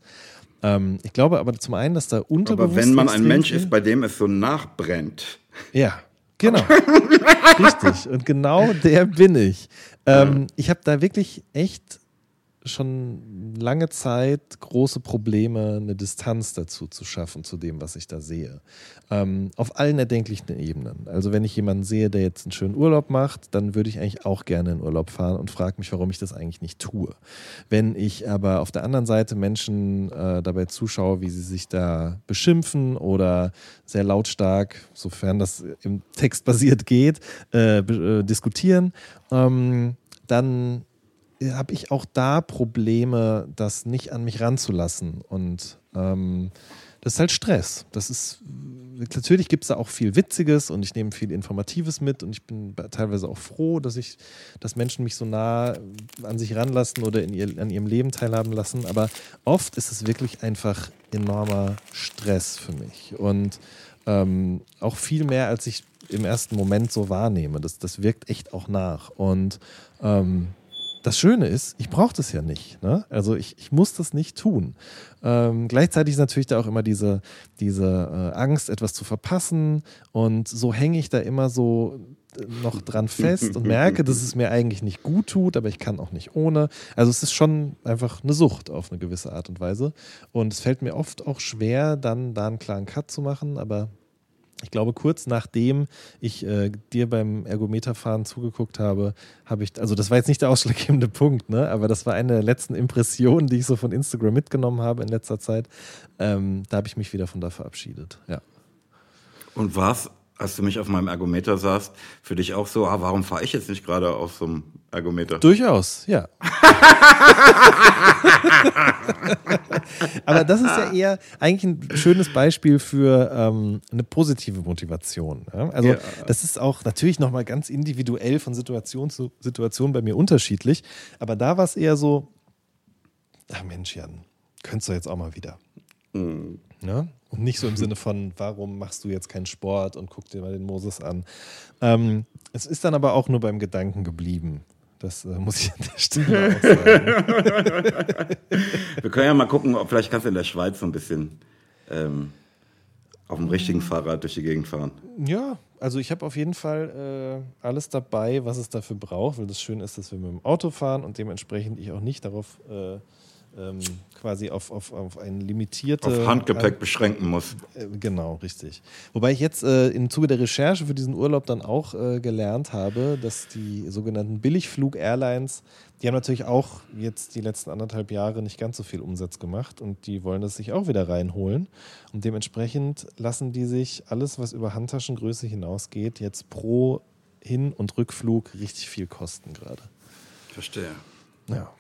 Ähm, ich glaube aber zum einen, dass da unterbewusst... Aber wenn man ein Mensch ist, bei dem es so nachbrennt, ja, genau. Richtig. Und genau der bin ich. Ähm, ich habe da wirklich echt schon lange Zeit große Probleme, eine Distanz dazu zu schaffen, zu dem, was ich da sehe. Ähm, auf allen erdenklichen Ebenen. Also wenn ich jemanden sehe, der jetzt einen schönen Urlaub macht, dann würde ich eigentlich auch gerne in Urlaub fahren und frage mich, warum ich das eigentlich nicht tue. Wenn ich aber auf der anderen Seite Menschen äh, dabei zuschaue, wie sie sich da beschimpfen oder sehr lautstark, sofern das im Text basiert geht, äh, äh, diskutieren, ähm, dann habe ich auch da Probleme, das nicht an mich ranzulassen. Und ähm, das ist halt Stress. Das ist, natürlich gibt es da auch viel Witziges und ich nehme viel Informatives mit und ich bin teilweise auch froh, dass ich, dass Menschen mich so nah an sich ranlassen oder in ihr, an ihrem Leben teilhaben lassen. Aber oft ist es wirklich einfach enormer Stress für mich. Und ähm, auch viel mehr, als ich im ersten Moment so wahrnehme. Das, das wirkt echt auch nach. Und ähm, das Schöne ist, ich brauche das ja nicht. Ne? Also ich, ich muss das nicht tun. Ähm, gleichzeitig ist natürlich da auch immer diese, diese äh, Angst, etwas zu verpassen. Und so hänge ich da immer so äh, noch dran fest und merke, dass es mir eigentlich nicht gut tut, aber ich kann auch nicht ohne. Also es ist schon einfach eine Sucht auf eine gewisse Art und Weise. Und es fällt mir oft auch schwer, dann da einen klaren Cut zu machen, aber ich glaube, kurz nachdem ich äh, dir beim Ergometerfahren zugeguckt habe, habe ich, also das war jetzt nicht der ausschlaggebende Punkt, ne? aber das war eine der letzten Impressionen, die ich so von Instagram mitgenommen habe in letzter Zeit. Ähm, da habe ich mich wieder von da verabschiedet. Ja. Und war's, als du mich auf meinem Ergometer saßt, für dich auch so, ah, warum fahre ich jetzt nicht gerade auf so einem Ergometer? Durchaus, ja. Aber das ist ja eher eigentlich ein schönes Beispiel für ähm, eine positive Motivation. Ja? Also ja. das ist auch natürlich nochmal ganz individuell von Situation zu Situation bei mir unterschiedlich. Aber da war es eher so, ach Mensch, Jan, könntest du jetzt auch mal wieder. Mhm. Ja? Und nicht so im Sinne von, warum machst du jetzt keinen Sport und guck dir mal den Moses an. Ähm, es ist dann aber auch nur beim Gedanken geblieben. Das äh, muss ich an der Stelle auch sagen. Wir können ja mal gucken, ob vielleicht kannst du in der Schweiz so ein bisschen ähm, auf dem richtigen Fahrrad durch die Gegend fahren. Ja, also ich habe auf jeden Fall äh, alles dabei, was es dafür braucht, weil das Schöne ist, dass wir mit dem Auto fahren und dementsprechend ich auch nicht darauf äh, ähm, quasi auf, auf, auf ein limitierte. Auf Handgepäck ein, beschränken muss. Äh, genau, richtig. Wobei ich jetzt äh, im Zuge der Recherche für diesen Urlaub dann auch äh, gelernt habe, dass die sogenannten Billigflug-Airlines, die haben natürlich auch jetzt die letzten anderthalb Jahre nicht ganz so viel Umsatz gemacht und die wollen das sich auch wieder reinholen. Und dementsprechend lassen die sich alles, was über Handtaschengröße hinausgeht, jetzt pro Hin- und Rückflug richtig viel kosten gerade. Verstehe. Ja.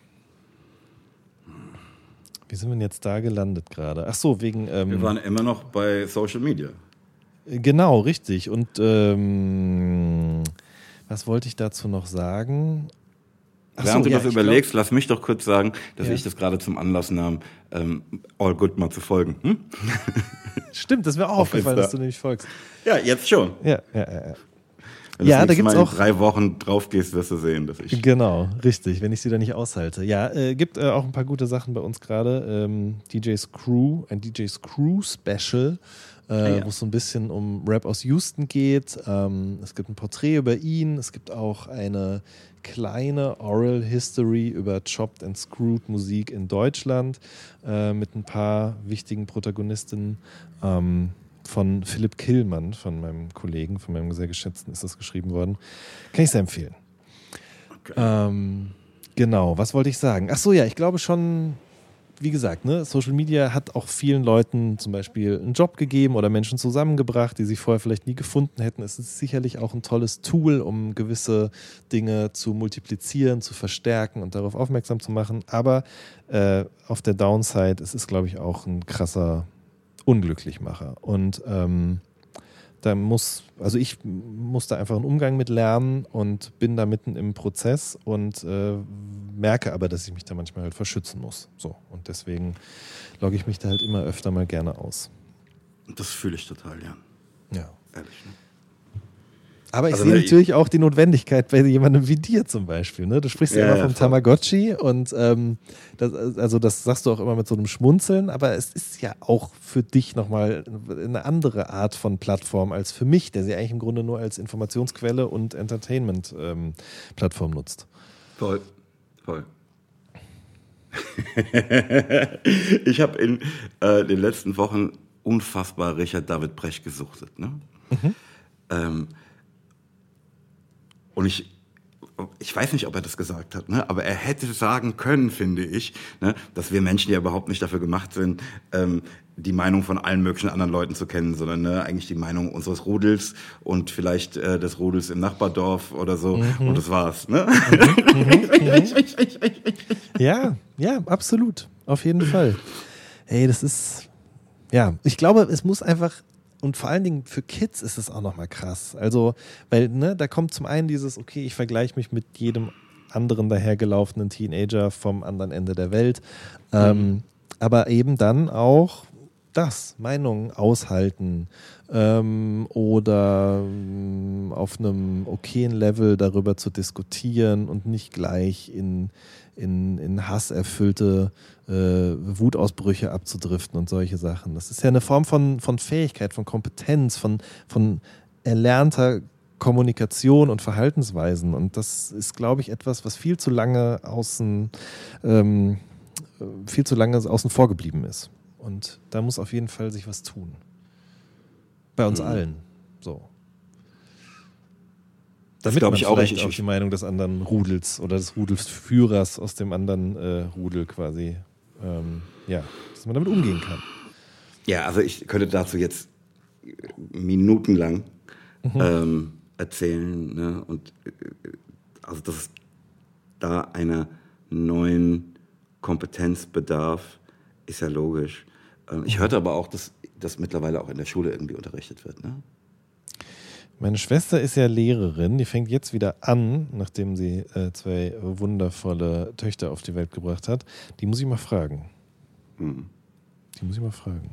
Wie sind wir denn jetzt da gelandet gerade? Ach so, wegen. Ähm, wir waren immer noch bei Social Media. Genau, richtig. Und ähm, was wollte ich dazu noch sagen? Ach Während so, du ja, das überlegst, glaub, lass mich doch kurz sagen, dass ja. ich das gerade zum Anlass nahm, ähm, All Good mal zu folgen. Hm? Stimmt, das wäre auch aufgefallen, dass du nämlich folgst. Ja, jetzt schon. Ja, ja, ja. Wenn ja, da gibt's mal auch drei Wochen drauf gehst, wirst du sehen, dass ich. Genau, richtig, wenn ich sie da nicht aushalte. Ja, äh, gibt äh, auch ein paar gute Sachen bei uns gerade. Ähm, DJ's Crew, ein DJ's Crew Special, äh, ah, ja. wo es so ein bisschen um Rap aus Houston geht. Ähm, es gibt ein Porträt über ihn. Es gibt auch eine kleine Oral History über Chopped and Screwed Musik in Deutschland äh, mit ein paar wichtigen Protagonistinnen. Ähm, von Philipp Killmann, von meinem Kollegen, von meinem sehr geschätzten, ist das geschrieben worden. Kann ich sehr empfehlen. Okay. Ähm, genau, was wollte ich sagen? Ach so, ja, ich glaube schon, wie gesagt, ne, Social Media hat auch vielen Leuten zum Beispiel einen Job gegeben oder Menschen zusammengebracht, die sich vorher vielleicht nie gefunden hätten. Es ist sicherlich auch ein tolles Tool, um gewisse Dinge zu multiplizieren, zu verstärken und darauf aufmerksam zu machen. Aber äh, auf der Downside, es ist, glaube ich, auch ein krasser unglücklich mache. Und ähm, da muss, also ich musste einfach einen Umgang mit lernen und bin da mitten im Prozess und äh, merke aber, dass ich mich da manchmal halt verschützen muss. So. Und deswegen logge ich mich da halt immer öfter mal gerne aus. Das fühle ich total, Jan. Ja. Ehrlich, ne? Aber ich also, sehe ne, natürlich auch die Notwendigkeit bei jemandem wie dir zum Beispiel. Ne? Du sprichst ja, immer vom ja, Tamagotchi und ähm, das, also das sagst du auch immer mit so einem Schmunzeln, aber es ist ja auch für dich nochmal eine andere Art von Plattform als für mich, der sie eigentlich im Grunde nur als Informationsquelle und Entertainment-Plattform ähm, nutzt. Voll, voll. ich habe in äh, den letzten Wochen unfassbar Richard David Brecht gesuchtet. Ne? Mhm. Ähm, und ich, ich weiß nicht, ob er das gesagt hat, ne? aber er hätte sagen können, finde ich, ne? dass wir Menschen ja überhaupt nicht dafür gemacht sind, ähm, die Meinung von allen möglichen anderen Leuten zu kennen, sondern ne, eigentlich die Meinung unseres Rudels und vielleicht äh, des Rudels im Nachbardorf oder so. Mhm. Und das war's. Ne? Mhm. Mhm. ja, ja, absolut. Auf jeden Fall. Hey, das ist. Ja, ich glaube, es muss einfach und vor allen Dingen für Kids ist es auch nochmal krass. Also, weil, ne, da kommt zum einen dieses, okay, ich vergleiche mich mit jedem anderen dahergelaufenen Teenager vom anderen Ende der Welt. Mhm. Ähm, aber eben dann auch das, Meinungen aushalten ähm, oder ähm, auf einem okayen Level darüber zu diskutieren und nicht gleich in, in, in hasserfüllte äh, Wutausbrüche abzudriften und solche Sachen. Das ist ja eine Form von, von Fähigkeit, von Kompetenz, von, von erlernter Kommunikation und Verhaltensweisen. Und das ist, glaube ich, etwas, was viel zu lange außen, ähm, viel zu lange außen vor geblieben ist. Und da muss auf jeden Fall sich was tun. Bei uns mhm. allen. So. Damit das man ich auch, vielleicht ich, auch die Meinung des anderen Rudels oder des Rudelsführers aus dem anderen äh, Rudel quasi, ähm, ja, dass man damit umgehen kann. Ja, also ich könnte dazu jetzt minutenlang mhm. ähm, erzählen. Ne? Und äh, also dass es da eine neuen Kompetenzbedarf, ist ja logisch. Ähm, ich hörte aber auch, dass das mittlerweile auch in der Schule irgendwie unterrichtet wird. Ne? Meine Schwester ist ja Lehrerin, die fängt jetzt wieder an, nachdem sie äh, zwei wundervolle Töchter auf die Welt gebracht hat. Die muss ich mal fragen. Hm. Die muss ich mal fragen.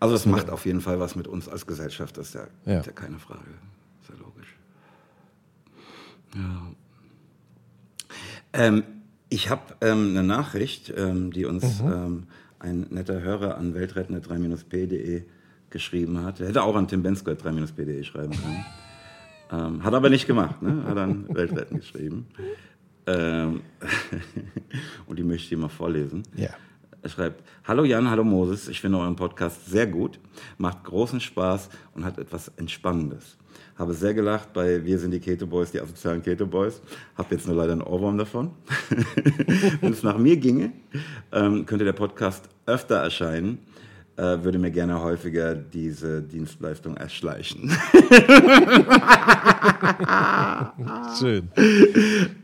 Also das macht auf jeden Fall was mit uns als Gesellschaft, das ist ja, Ja. ist ja keine Frage. Ist ja logisch. Ja. Ähm, ich habe ähm, eine Nachricht, ähm, die uns ähm, ein netter Hörer an weltrettende3-p.de geschrieben hat. Er hätte auch an Tim Bensko 3-p.de schreiben können. ähm, hat aber nicht gemacht, ne? Hat an Weltretten geschrieben. Ähm, und die möchte ich dir mal vorlesen. Ja. Er schreibt, Hallo Jan, hallo Moses, ich finde euren Podcast sehr gut, macht großen Spaß und hat etwas Entspannendes. Habe sehr gelacht bei Wir sind die Keto Boys, die asozialen Keto Boys. Hab jetzt nur leider einen Ohrwurm davon. Wenn es nach mir ginge, ähm, könnte der Podcast öfter erscheinen, äh, würde mir gerne häufiger diese Dienstleistung erschleichen. Schön.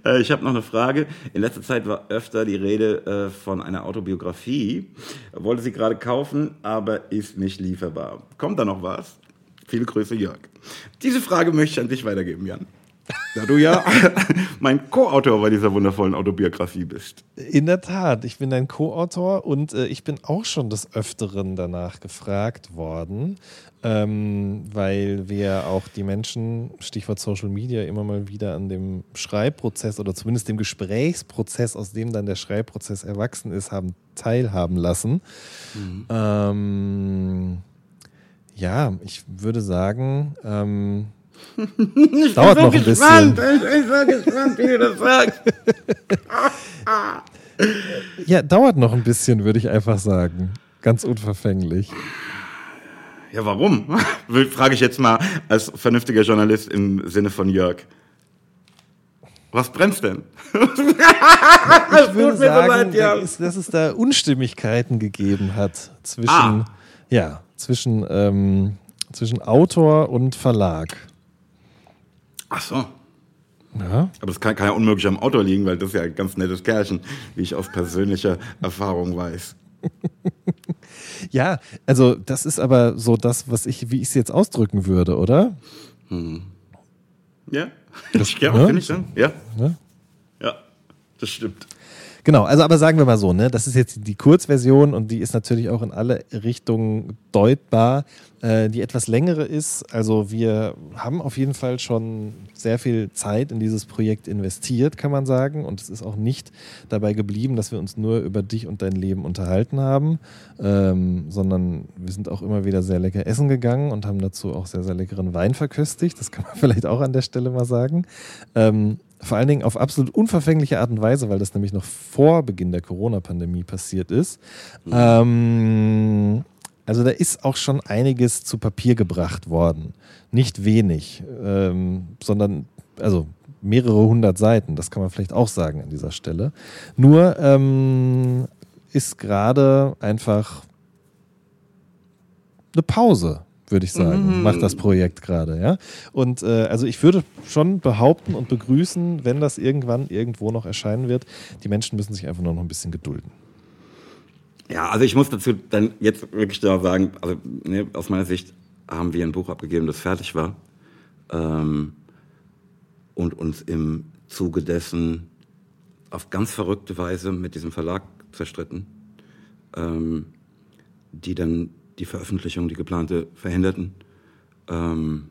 Äh, ich habe noch eine Frage. In letzter Zeit war öfter die Rede äh, von einer Autobiografie. Wollte sie gerade kaufen, aber ist nicht lieferbar. Kommt da noch was? Viele Grüße, Jörg. Diese Frage möchte ich an dich weitergeben, Jan. Da du ja mein Co-Autor bei dieser wundervollen Autobiografie bist. In der Tat, ich bin dein Co-Autor und äh, ich bin auch schon des Öfteren danach gefragt worden, ähm, weil wir auch die Menschen, Stichwort Social Media, immer mal wieder an dem Schreibprozess oder zumindest dem Gesprächsprozess, aus dem dann der Schreibprozess erwachsen ist, haben teilhaben lassen. Ähm, ja, ich würde sagen, ähm, dauert noch ein bisschen. Ich bin so gespannt, wie du das sagst. Ja, dauert noch ein bisschen, würde ich einfach sagen. Ganz unverfänglich. Ja, warum? Frage ich jetzt mal als vernünftiger Journalist im Sinne von Jörg. Was brennt's denn? Ich würde mir so sagen, leid, dass es da Unstimmigkeiten gegeben hat zwischen, Ah. ja, zwischen, ähm, zwischen Autor und Verlag. Ach so. Ja, Aber das kann, kann ja unmöglich am Auto liegen, weil das ist ja ein ganz nettes Kerlchen, wie ich aus persönlicher Erfahrung weiß. ja also das ist aber so das, was ich, wie ich es jetzt ausdrücken würde, oder? Ja? Das- ja, ne? finde ich dann. Ja. Ne? Ja, das stimmt. Genau, also aber sagen wir mal so, ne, das ist jetzt die Kurzversion und die ist natürlich auch in alle Richtungen deutbar. Äh, die etwas längere ist, also wir haben auf jeden Fall schon sehr viel Zeit in dieses Projekt investiert, kann man sagen. Und es ist auch nicht dabei geblieben, dass wir uns nur über dich und dein Leben unterhalten haben, ähm, sondern wir sind auch immer wieder sehr lecker essen gegangen und haben dazu auch sehr, sehr leckeren Wein verköstigt. Das kann man vielleicht auch an der Stelle mal sagen. Ähm, vor allen Dingen auf absolut unverfängliche Art und Weise, weil das nämlich noch vor Beginn der Corona-Pandemie passiert ist. Ähm, also da ist auch schon einiges zu Papier gebracht worden. Nicht wenig, ähm, sondern also mehrere hundert Seiten, das kann man vielleicht auch sagen an dieser Stelle. Nur ähm, ist gerade einfach eine Pause, würde ich sagen, macht das Projekt gerade. Ja? Und äh, also ich würde schon behaupten und begrüßen, wenn das irgendwann irgendwo noch erscheinen wird, die Menschen müssen sich einfach nur noch ein bisschen gedulden. Ja, also ich muss dazu dann jetzt wirklich da sagen, also ne, aus meiner Sicht haben wir ein Buch abgegeben, das fertig war ähm, und uns im Zuge dessen auf ganz verrückte Weise mit diesem Verlag zerstritten, ähm, die dann die Veröffentlichung, die geplante, verhinderten. Ähm,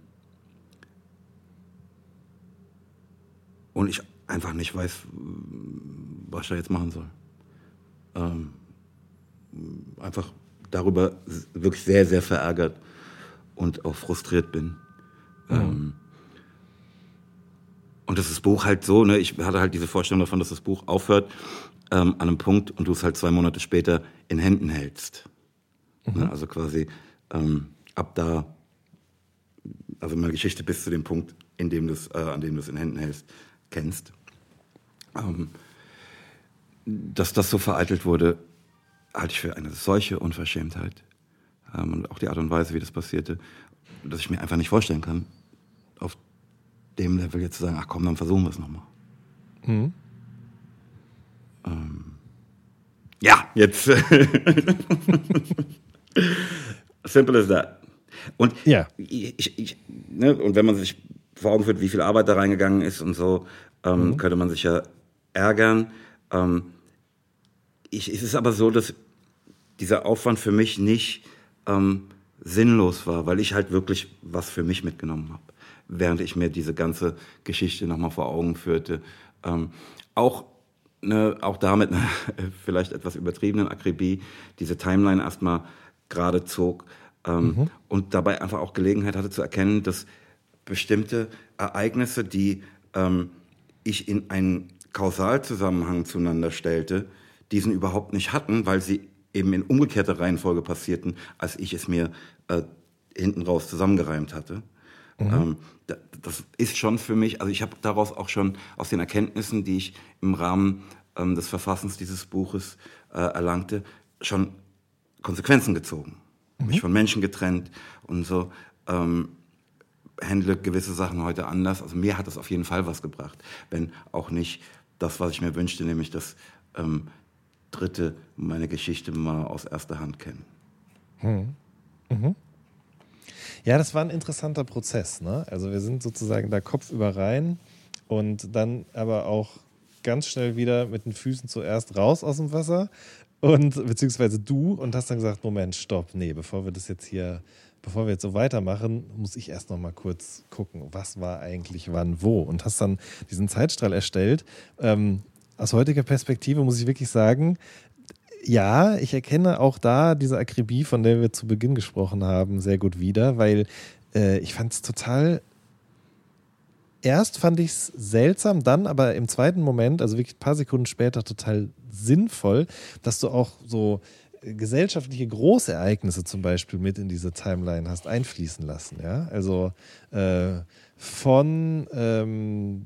und ich einfach nicht weiß, was ich da jetzt machen soll. Ähm, einfach darüber wirklich sehr, sehr verärgert und auch frustriert bin. Ähm, und das ist das Buch halt so, ne, ich hatte halt diese Vorstellung davon, dass das Buch aufhört ähm, an einem Punkt und du es halt zwei Monate später in Händen hältst. Ne, also quasi ähm, ab da, also meine Geschichte bis zu dem Punkt, in dem du's, äh, an dem du es in Händen hältst, kennst. Ähm, dass das so vereitelt wurde, halte ich für eine solche Unverschämtheit. Ähm, und auch die Art und Weise, wie das passierte, dass ich mir einfach nicht vorstellen kann, auf dem Level jetzt zu sagen, ach komm, dann versuchen wir es nochmal. Ja, jetzt. Simple as that. Und, ja. ich, ich, ne, und wenn man sich vor Augen führt, wie viel Arbeit da reingegangen ist und so, ähm, mhm. könnte man sich ja ärgern. Ähm, ich, es ist aber so, dass dieser Aufwand für mich nicht ähm, sinnlos war, weil ich halt wirklich was für mich mitgenommen habe, während ich mir diese ganze Geschichte nochmal vor Augen führte. Ähm, auch ne, auch damit eine vielleicht etwas übertriebenen Akribie diese Timeline erstmal gerade zog ähm, mhm. und dabei einfach auch Gelegenheit hatte zu erkennen, dass bestimmte Ereignisse, die ähm, ich in einen Kausalzusammenhang zueinander stellte, diesen überhaupt nicht hatten, weil sie eben in umgekehrter Reihenfolge passierten, als ich es mir äh, hinten raus zusammengereimt hatte. Mhm. Ähm, das ist schon für mich, also ich habe daraus auch schon aus den Erkenntnissen, die ich im Rahmen ähm, des Verfassens dieses Buches äh, erlangte, schon Konsequenzen gezogen. Mhm. Mich von Menschen getrennt und so. Ähm, handle gewisse Sachen heute anders. Also mir hat das auf jeden Fall was gebracht, wenn auch nicht das, was ich mir wünschte, nämlich dass ähm, Dritte meine Geschichte mal aus erster Hand kennen. Mhm. Mhm. Ja, das war ein interessanter Prozess. Ne? Also wir sind sozusagen da kopfüber rein und dann aber auch ganz schnell wieder mit den Füßen zuerst raus aus dem Wasser und beziehungsweise du und hast dann gesagt, Moment, stopp, nee, bevor wir das jetzt hier, bevor wir jetzt so weitermachen, muss ich erst noch mal kurz gucken, was war eigentlich wann wo und hast dann diesen Zeitstrahl erstellt. Ähm, aus heutiger Perspektive muss ich wirklich sagen, ja, ich erkenne auch da diese Akribie, von der wir zu Beginn gesprochen haben, sehr gut wieder, weil äh, ich fand es total. Erst fand ich es seltsam, dann aber im zweiten Moment, also wirklich ein paar Sekunden später, total sinnvoll, dass du auch so gesellschaftliche Großereignisse zum Beispiel mit in diese Timeline hast einfließen lassen. Ja? Also äh, von ähm,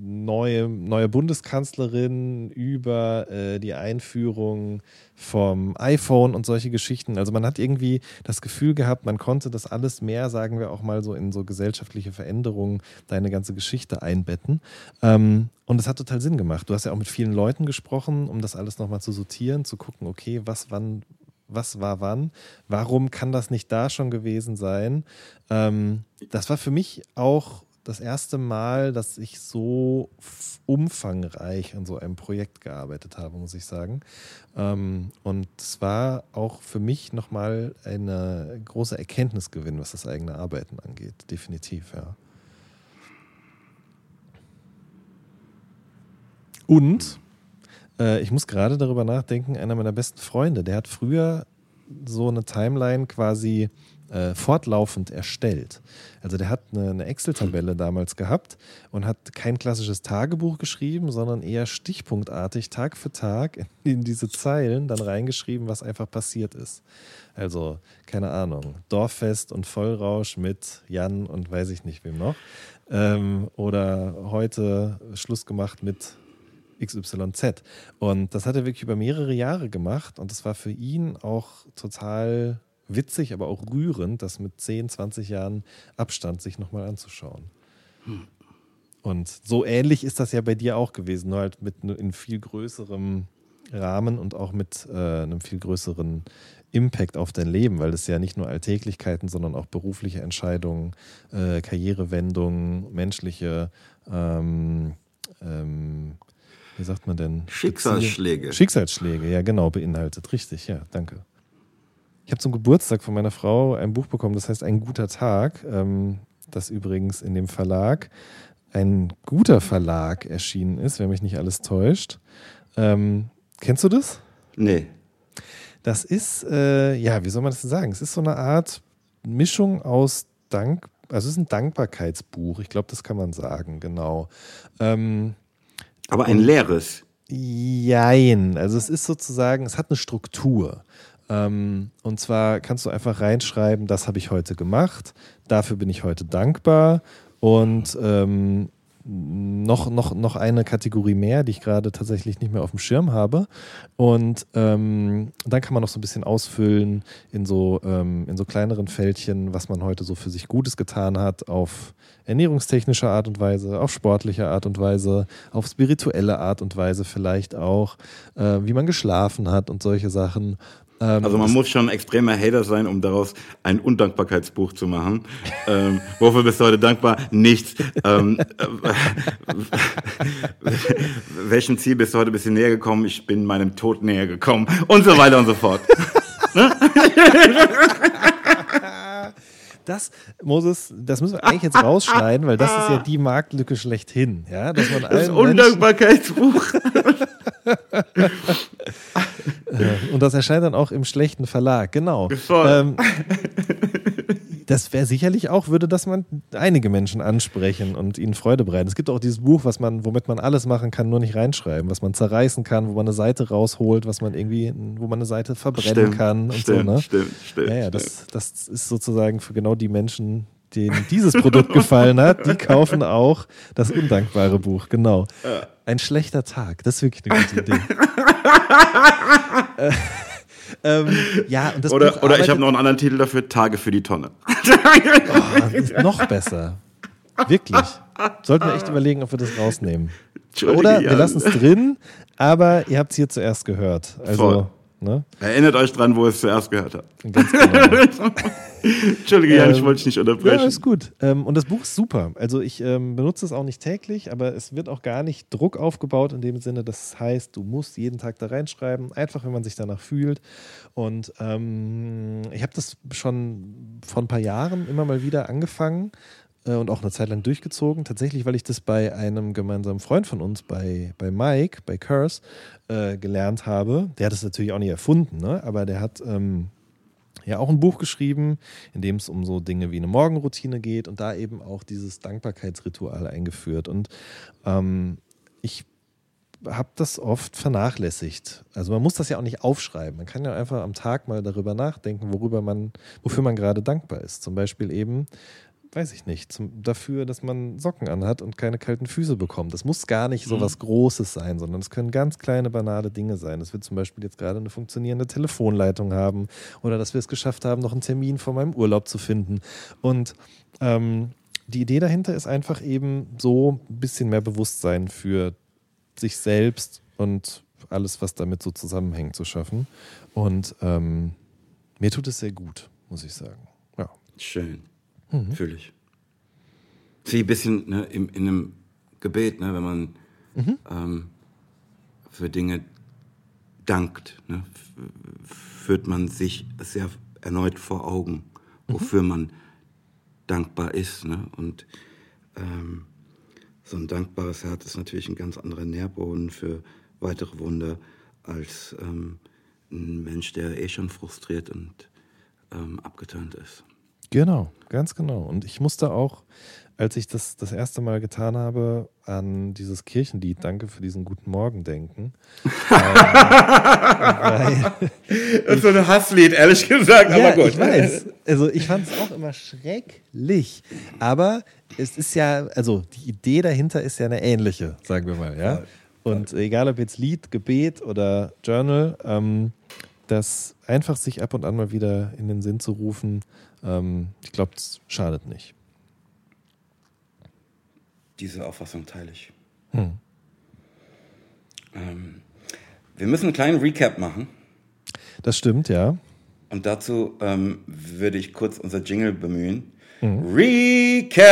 neue, neue Bundeskanzlerin über äh, die Einführung vom iPhone und solche Geschichten. Also man hat irgendwie das Gefühl gehabt, man konnte das alles mehr, sagen wir auch mal so, in so gesellschaftliche Veränderungen deine ganze Geschichte einbetten. Ähm, und es hat total Sinn gemacht. Du hast ja auch mit vielen Leuten gesprochen, um das alles nochmal zu sortieren, zu gucken, okay, was wann was war wann, warum kann das nicht da schon gewesen sein. Ähm, das war für mich auch das erste Mal, dass ich so umfangreich an so einem Projekt gearbeitet habe, muss ich sagen. Ähm, und es war auch für mich nochmal eine große Erkenntnisgewinn, was das eigene Arbeiten angeht. Definitiv, ja. Und äh, ich muss gerade darüber nachdenken, einer meiner besten Freunde, der hat früher so eine Timeline quasi äh, fortlaufend erstellt. Also der hat eine, eine Excel-Tabelle damals gehabt und hat kein klassisches Tagebuch geschrieben, sondern eher stichpunktartig Tag für Tag in, in diese Zeilen dann reingeschrieben, was einfach passiert ist. Also, keine Ahnung, Dorffest und Vollrausch mit Jan und weiß ich nicht wem noch. Ähm, oder heute Schluss gemacht mit XYZ. Und das hat er wirklich über mehrere Jahre gemacht und das war für ihn auch total witzig, aber auch rührend, das mit 10, 20 Jahren Abstand sich nochmal anzuschauen. Hm. Und so ähnlich ist das ja bei dir auch gewesen, nur halt mit in viel größerem Rahmen und auch mit äh, einem viel größeren Impact auf dein Leben, weil es ja nicht nur Alltäglichkeiten, sondern auch berufliche Entscheidungen, äh, Karrierewendungen, menschliche ähm, ähm, wie sagt man denn? Schicksalsschläge. Schicksalsschläge, ja genau, beinhaltet. Richtig, ja, danke. Ich habe zum Geburtstag von meiner Frau ein Buch bekommen, das heißt Ein guter Tag, ähm, das übrigens in dem Verlag ein guter Verlag erschienen ist, wenn mich nicht alles täuscht. Ähm, kennst du das? Nee. Das ist, äh, ja, wie soll man das denn sagen? Es ist so eine Art Mischung aus Dank, also es ist ein Dankbarkeitsbuch, ich glaube, das kann man sagen, genau. Ähm, aber ein leeres. Jein. Also es ist sozusagen, es hat eine Struktur. Ähm, und zwar kannst du einfach reinschreiben, das habe ich heute gemacht, dafür bin ich heute dankbar und ähm, noch, noch, noch eine Kategorie mehr, die ich gerade tatsächlich nicht mehr auf dem Schirm habe. Und ähm, dann kann man noch so ein bisschen ausfüllen in so, ähm, in so kleineren Fältchen, was man heute so für sich Gutes getan hat, auf ernährungstechnische Art und Weise, auf sportliche Art und Weise, auf spirituelle Art und Weise vielleicht auch, äh, wie man geschlafen hat und solche Sachen. Ähm, also man muss schon ein extremer Hater sein, um daraus ein Undankbarkeitsbuch zu machen. ähm, wofür bist du heute dankbar? Nichts. Ähm, äh, welchem Ziel bist du heute ein bisschen näher gekommen? Ich bin meinem Tod näher gekommen und so weiter und so fort. Das, Moses, das müssen wir eigentlich jetzt rausschneiden, weil das ist ja die Marktlücke schlechthin. Ja, dass man das Undankbarkeitsbuch. Und das erscheint dann auch im schlechten Verlag, genau. Ähm, das wäre sicherlich auch, würde das man einige Menschen ansprechen und ihnen Freude bereiten. Es gibt auch dieses Buch, was man, womit man alles machen kann, nur nicht reinschreiben, was man zerreißen kann, wo man eine Seite rausholt, was man irgendwie, wo man eine Seite verbrennen stimmt, kann und stimmt, so. Ne? Stimmt, stimmt. Ja, ja, das, das ist sozusagen für genau die Menschen, denen dieses Produkt gefallen hat, die kaufen auch das undankbare Buch, genau. Ein schlechter Tag, das ist wirklich eine gute Idee. äh, ähm, ja, und das oder Buch oder ich habe noch einen anderen Titel dafür, Tage für die Tonne. Oh, noch besser. Wirklich. Sollten wir echt überlegen, ob wir das rausnehmen. Oder wir lassen es drin, aber ihr habt es hier zuerst gehört. Also, ne? Erinnert euch dran, wo ihr es zuerst gehört habt. Ganz genau. Entschuldige, Jan, ich wollte dich nicht unterbrechen. Ja, ist gut. Ähm, und das Buch ist super. Also ich ähm, benutze es auch nicht täglich, aber es wird auch gar nicht Druck aufgebaut in dem Sinne, das heißt, du musst jeden Tag da reinschreiben, einfach wenn man sich danach fühlt. Und ähm, ich habe das schon vor ein paar Jahren immer mal wieder angefangen und auch eine Zeit lang durchgezogen. Tatsächlich, weil ich das bei einem gemeinsamen Freund von uns, bei, bei Mike, bei Curse, äh, gelernt habe. Der hat es natürlich auch nicht erfunden, ne? aber der hat ähm, ja auch ein Buch geschrieben, in dem es um so Dinge wie eine Morgenroutine geht und da eben auch dieses Dankbarkeitsritual eingeführt. Und ähm, ich habe das oft vernachlässigt. Also man muss das ja auch nicht aufschreiben. Man kann ja einfach am Tag mal darüber nachdenken, worüber man, wofür man gerade dankbar ist. Zum Beispiel eben weiß ich nicht, zum, dafür, dass man Socken anhat und keine kalten Füße bekommt. Das muss gar nicht so mhm. was Großes sein, sondern es können ganz kleine, banale Dinge sein. Dass wir zum Beispiel jetzt gerade eine funktionierende Telefonleitung haben oder dass wir es geschafft haben, noch einen Termin vor meinem Urlaub zu finden. Und ähm, die Idee dahinter ist einfach eben so ein bisschen mehr Bewusstsein für sich selbst und alles, was damit so zusammenhängt, zu schaffen. Und ähm, mir tut es sehr gut, muss ich sagen. Ja. Schön. Mhm. Fühle ich. Wie ein bisschen ne, in, in einem Gebet, ne, wenn man mhm. ähm, für Dinge dankt, ne, führt man sich sehr erneut vor Augen, wofür mhm. man dankbar ist. Ne? Und ähm, so ein dankbares Herz ist natürlich ein ganz anderer Nährboden für weitere Wunder als ähm, ein Mensch, der eh schon frustriert und ähm, abgeturnt ist. Genau, ganz genau. Und ich musste auch, als ich das das erste Mal getan habe, an dieses Kirchenlied Danke für diesen guten Morgen denken. ähm, so ein Hasslied, ehrlich gesagt, ja, aber gut. Ich weiß. Also ich fand es auch immer schrecklich. Aber es ist ja, also die Idee dahinter ist ja eine ähnliche, sagen wir mal, ja. Und egal ob jetzt Lied, Gebet oder Journal, ähm, das einfach sich ab und an mal wieder in den Sinn zu rufen, ähm, ich glaube, es schadet nicht. Diese Auffassung teile ich. Hm. Ähm, wir müssen einen kleinen Recap machen. Das stimmt, ja. Und dazu ähm, würde ich kurz unser Jingle bemühen. Mhm. Recap!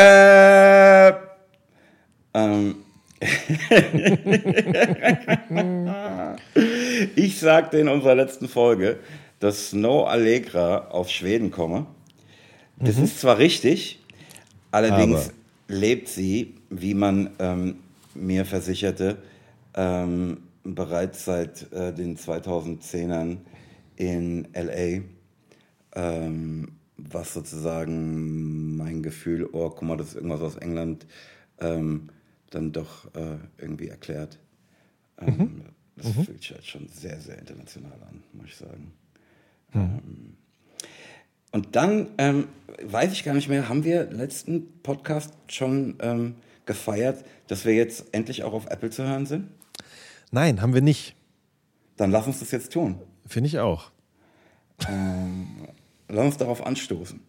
Ähm, ich sagte in unserer letzten Folge, dass Snow Allegra aus Schweden komme. Das mhm. ist zwar richtig, allerdings Aber. lebt sie, wie man ähm, mir versicherte, ähm, bereits seit äh, den 2010ern in LA, ähm, was sozusagen mein Gefühl, oh, guck mal, das ist irgendwas aus England, ähm, dann doch äh, irgendwie erklärt. Ähm, mhm. Das mhm. fühlt sich halt schon sehr, sehr international an, muss ich sagen. Mhm. Und dann ähm, weiß ich gar nicht mehr, haben wir letzten Podcast schon ähm, gefeiert, dass wir jetzt endlich auch auf Apple zu hören sind? Nein, haben wir nicht. Dann lass uns das jetzt tun. Finde ich auch. Ähm, lass uns darauf anstoßen.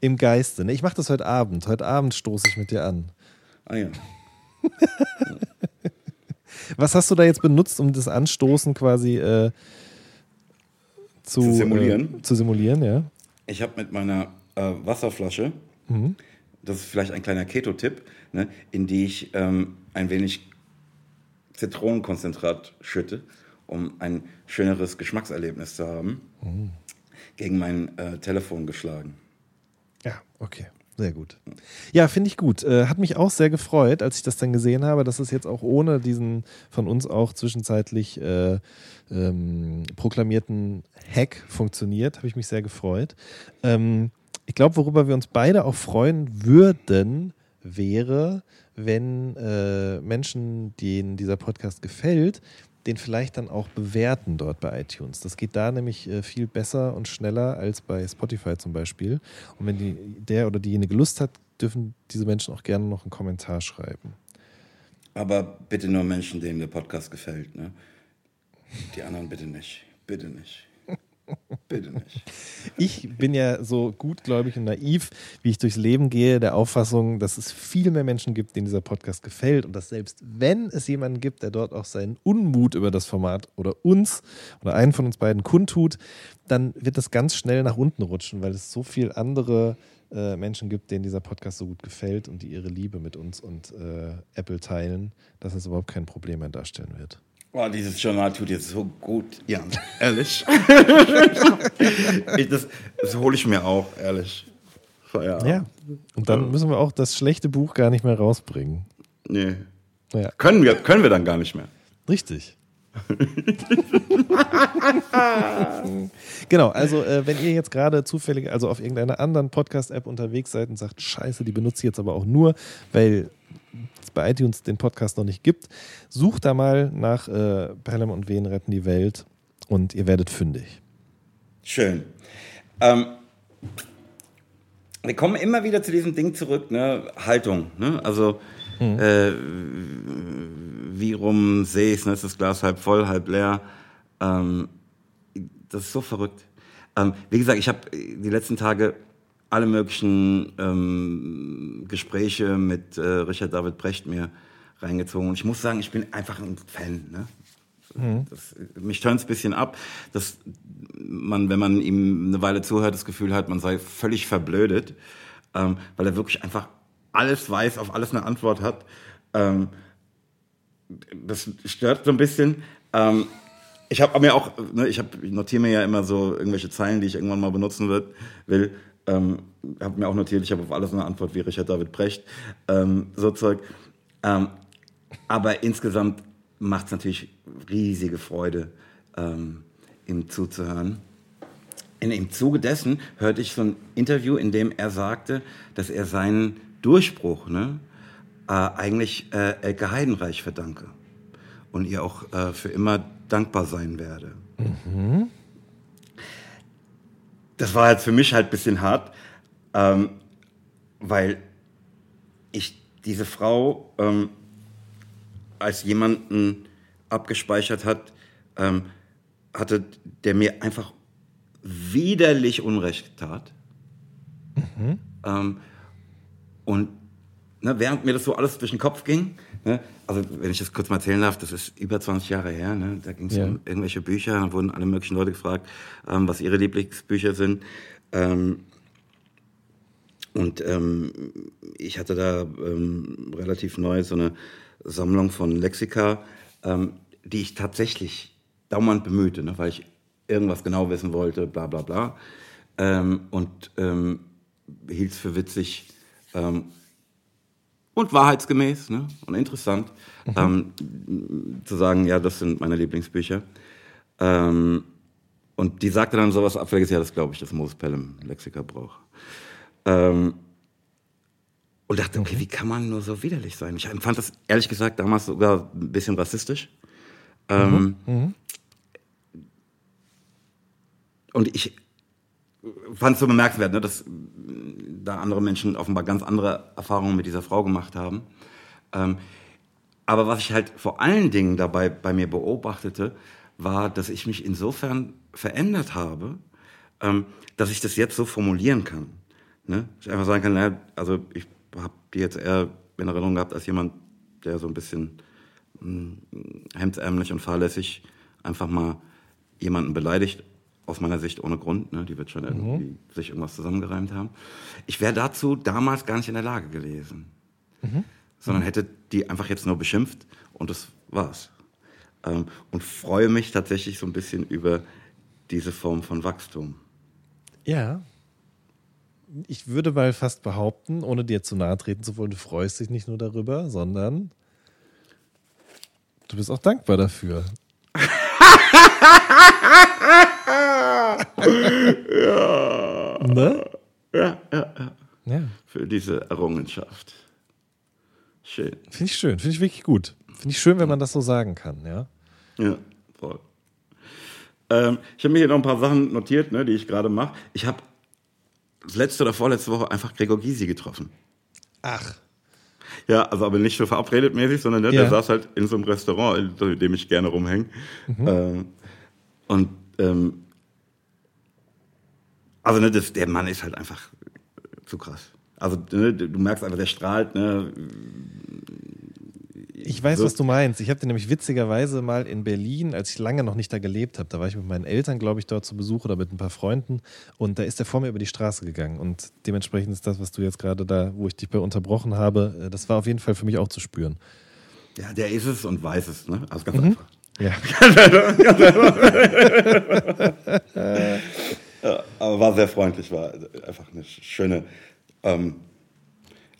Im Geiste. Ne? Ich mache das heute Abend. Heute Abend stoße ich mit dir an. Ah ja. Was hast du da jetzt benutzt, um das Anstoßen quasi äh, zu, Zu simulieren? Äh, zu simulieren, ja. Ich habe mit meiner äh, Wasserflasche, das ist vielleicht ein kleiner Keto-Tipp, ne, in die ich ähm, ein wenig Zitronenkonzentrat schütte, um ein schöneres Geschmackserlebnis zu haben, gegen mein äh, Telefon geschlagen. Ja, okay. Sehr gut. Ja, finde ich gut. Äh, hat mich auch sehr gefreut, als ich das dann gesehen habe, dass es jetzt auch ohne diesen von uns auch zwischenzeitlich äh, ähm, proklamierten Hack funktioniert. Habe ich mich sehr gefreut. Ähm, ich glaube, worüber wir uns beide auch freuen würden, wäre, wenn äh, Menschen, denen dieser Podcast gefällt, den vielleicht dann auch bewerten dort bei iTunes. Das geht da nämlich äh, viel besser und schneller als bei Spotify zum Beispiel. Und wenn die, der oder diejenige Lust hat, dürfen diese Menschen auch gerne noch einen Kommentar schreiben. Aber bitte nur Menschen, denen der Podcast gefällt. Ne? Die anderen bitte nicht. Bitte nicht. Bitte nicht. Ich bin ja so gutgläubig und naiv, wie ich durchs Leben gehe, der Auffassung, dass es viel mehr Menschen gibt, denen dieser Podcast gefällt und dass selbst wenn es jemanden gibt, der dort auch seinen Unmut über das Format oder uns oder einen von uns beiden kundtut, dann wird das ganz schnell nach unten rutschen, weil es so viel andere äh, Menschen gibt, denen dieser Podcast so gut gefällt und die ihre Liebe mit uns und äh, Apple teilen, dass es überhaupt kein Problem mehr darstellen wird. Oh, dieses Journal tut jetzt so gut, Jan. Ehrlich. ich, das das hole ich mir auch, ehrlich. Feierabend. Ja. Und dann müssen wir auch das schlechte Buch gar nicht mehr rausbringen. Nee. Ja, Können wir, können wir dann gar nicht mehr. richtig. genau, also äh, wenn ihr jetzt gerade zufällig, also auf irgendeiner anderen Podcast-App unterwegs seid und sagt, scheiße, die benutze ich jetzt aber auch nur, weil es bei iTunes den Podcast noch nicht gibt, sucht da mal nach äh, Pelham und Wen retten die Welt und ihr werdet fündig. Schön. Ähm, wir kommen immer wieder zu diesem Ding zurück, ne? Haltung. Ne? Also, äh, wie rum sehe ich es? Ne? Ist das Glas halb voll, halb leer? Ähm, das ist so verrückt. Ähm, wie gesagt, ich habe die letzten Tage alle möglichen ähm, Gespräche mit äh, Richard David Brecht mir reingezogen. Und ich muss sagen, ich bin einfach ein Fan. Ne? Das, mich turnt es ein bisschen ab, dass man, wenn man ihm eine Weile zuhört, das Gefühl hat, man sei völlig verblödet, ähm, weil er wirklich einfach alles weiß, auf alles eine Antwort hat. Ähm, das stört so ein bisschen. Ähm, ich habe mir auch, ne, ich, hab, notiere mir ja immer so irgendwelche Zeilen, die ich irgendwann mal benutzen wird, will. Ähm, habe mir auch notiert, ich habe auf alles eine Antwort wie Richard David Brecht, ähm, so Zeug. Ähm, aber insgesamt macht es natürlich riesige Freude, ähm, ihm zuzuhören. In, Im Zuge dessen hörte ich so ein Interview, in dem er sagte, dass er seinen Durchbruch ne, äh, eigentlich äh, Elke Heidenreich verdanke und ihr auch äh, für immer dankbar sein werde. Das war halt für mich halt ein bisschen hart, ähm, weil ich diese Frau ähm, als jemanden abgespeichert hat, ähm, hatte, der mir einfach widerlich Unrecht tat. Ähm, und ne, während mir das so alles durch den Kopf ging, ne, also wenn ich das kurz mal erzählen darf, das ist über 20 Jahre her, ne, da ging es Ja. um irgendwelche Bücher, da wurden alle möglichen Leute gefragt, ähm, was ihre Lieblingsbücher sind. Ähm, und ähm, ich hatte da ähm, relativ neu so eine Sammlung von Lexika, ähm, die ich tatsächlich dauernd bemühte, ne, weil ich irgendwas genau wissen wollte, bla bla bla. Ähm, und hielt es für witzig ähm, und wahrheitsgemäß ne, und interessant ähm, zu sagen, ja, das sind meine Lieblingsbücher. Ähm, und die sagte dann sowas Abfälliges, ja, das glaube ich, dass Moses Pelham Lexika braucht. Ähm, und dachte, okay, wie kann man nur so widerlich sein? Ich empfand das ehrlich gesagt damals sogar ein bisschen rassistisch. Ähm, Und ich fand es so bemerkenswert, ne, dass da andere Menschen offenbar ganz andere Erfahrungen mit dieser Frau gemacht haben. Ähm, aber was ich halt vor allen Dingen dabei bei mir beobachtete, war, dass ich mich insofern verändert habe, ähm, dass ich das jetzt so formulieren kann. Ne? Ich einfach sagen kann, naja, also ich habe die jetzt eher in Erinnerung gehabt als jemand, der so ein bisschen mh, hm, hemdsärmlich und fahrlässig einfach mal jemanden beleidigt, aus meiner Sicht ohne Grund. Ne? Die wird schon irgendwie mhm. sich irgendwas zusammengereimt haben. Ich wäre dazu damals gar nicht in der Lage gewesen. Mhm. Sondern hätte die einfach jetzt nur beschimpft und das war's. Ähm, und freue mich tatsächlich so ein bisschen über diese Form von Wachstum. Ja. Ich würde mal fast behaupten, ohne dir zu nahe treten zu wollen, du freust dich nicht nur darüber, sondern du bist auch dankbar dafür. ja. Ne? Ja, ja, ja, ja. Für diese Errungenschaft. Schön. Finde ich schön, finde ich wirklich gut. Finde ich schön, wenn man das so sagen kann, ja. Ja, voll. Ähm, ich habe mir hier noch ein paar Sachen notiert, ne, die ich gerade mache. Ich habe letzte oder vorletzte Woche einfach Gregor Gysi getroffen. Ach. Ja, also aber nicht so verabredet mäßig, sondern ne, ja. der saß halt in so einem Restaurant, in dem ich gerne rumhänge. Mhm. Ähm, und ähm, also ne, das, der Mann ist halt einfach zu krass. Also ne, du merkst einfach, der strahlt. Ne, ich weiß, was du meinst. Ich habe den nämlich witzigerweise mal in Berlin, als ich lange noch nicht da gelebt habe, da war ich mit meinen Eltern, glaube ich, dort zu Besuch oder mit ein paar Freunden und da ist er vor mir über die Straße gegangen und dementsprechend ist das, was du jetzt gerade da, wo ich dich bei unterbrochen habe, äh, das war auf jeden Fall für mich auch zu spüren. Ja, der ist es und weiß es, ne? Also ganz mhm. einfach. Ja. ja. Aber war sehr freundlich, war einfach eine schöne. Ähm,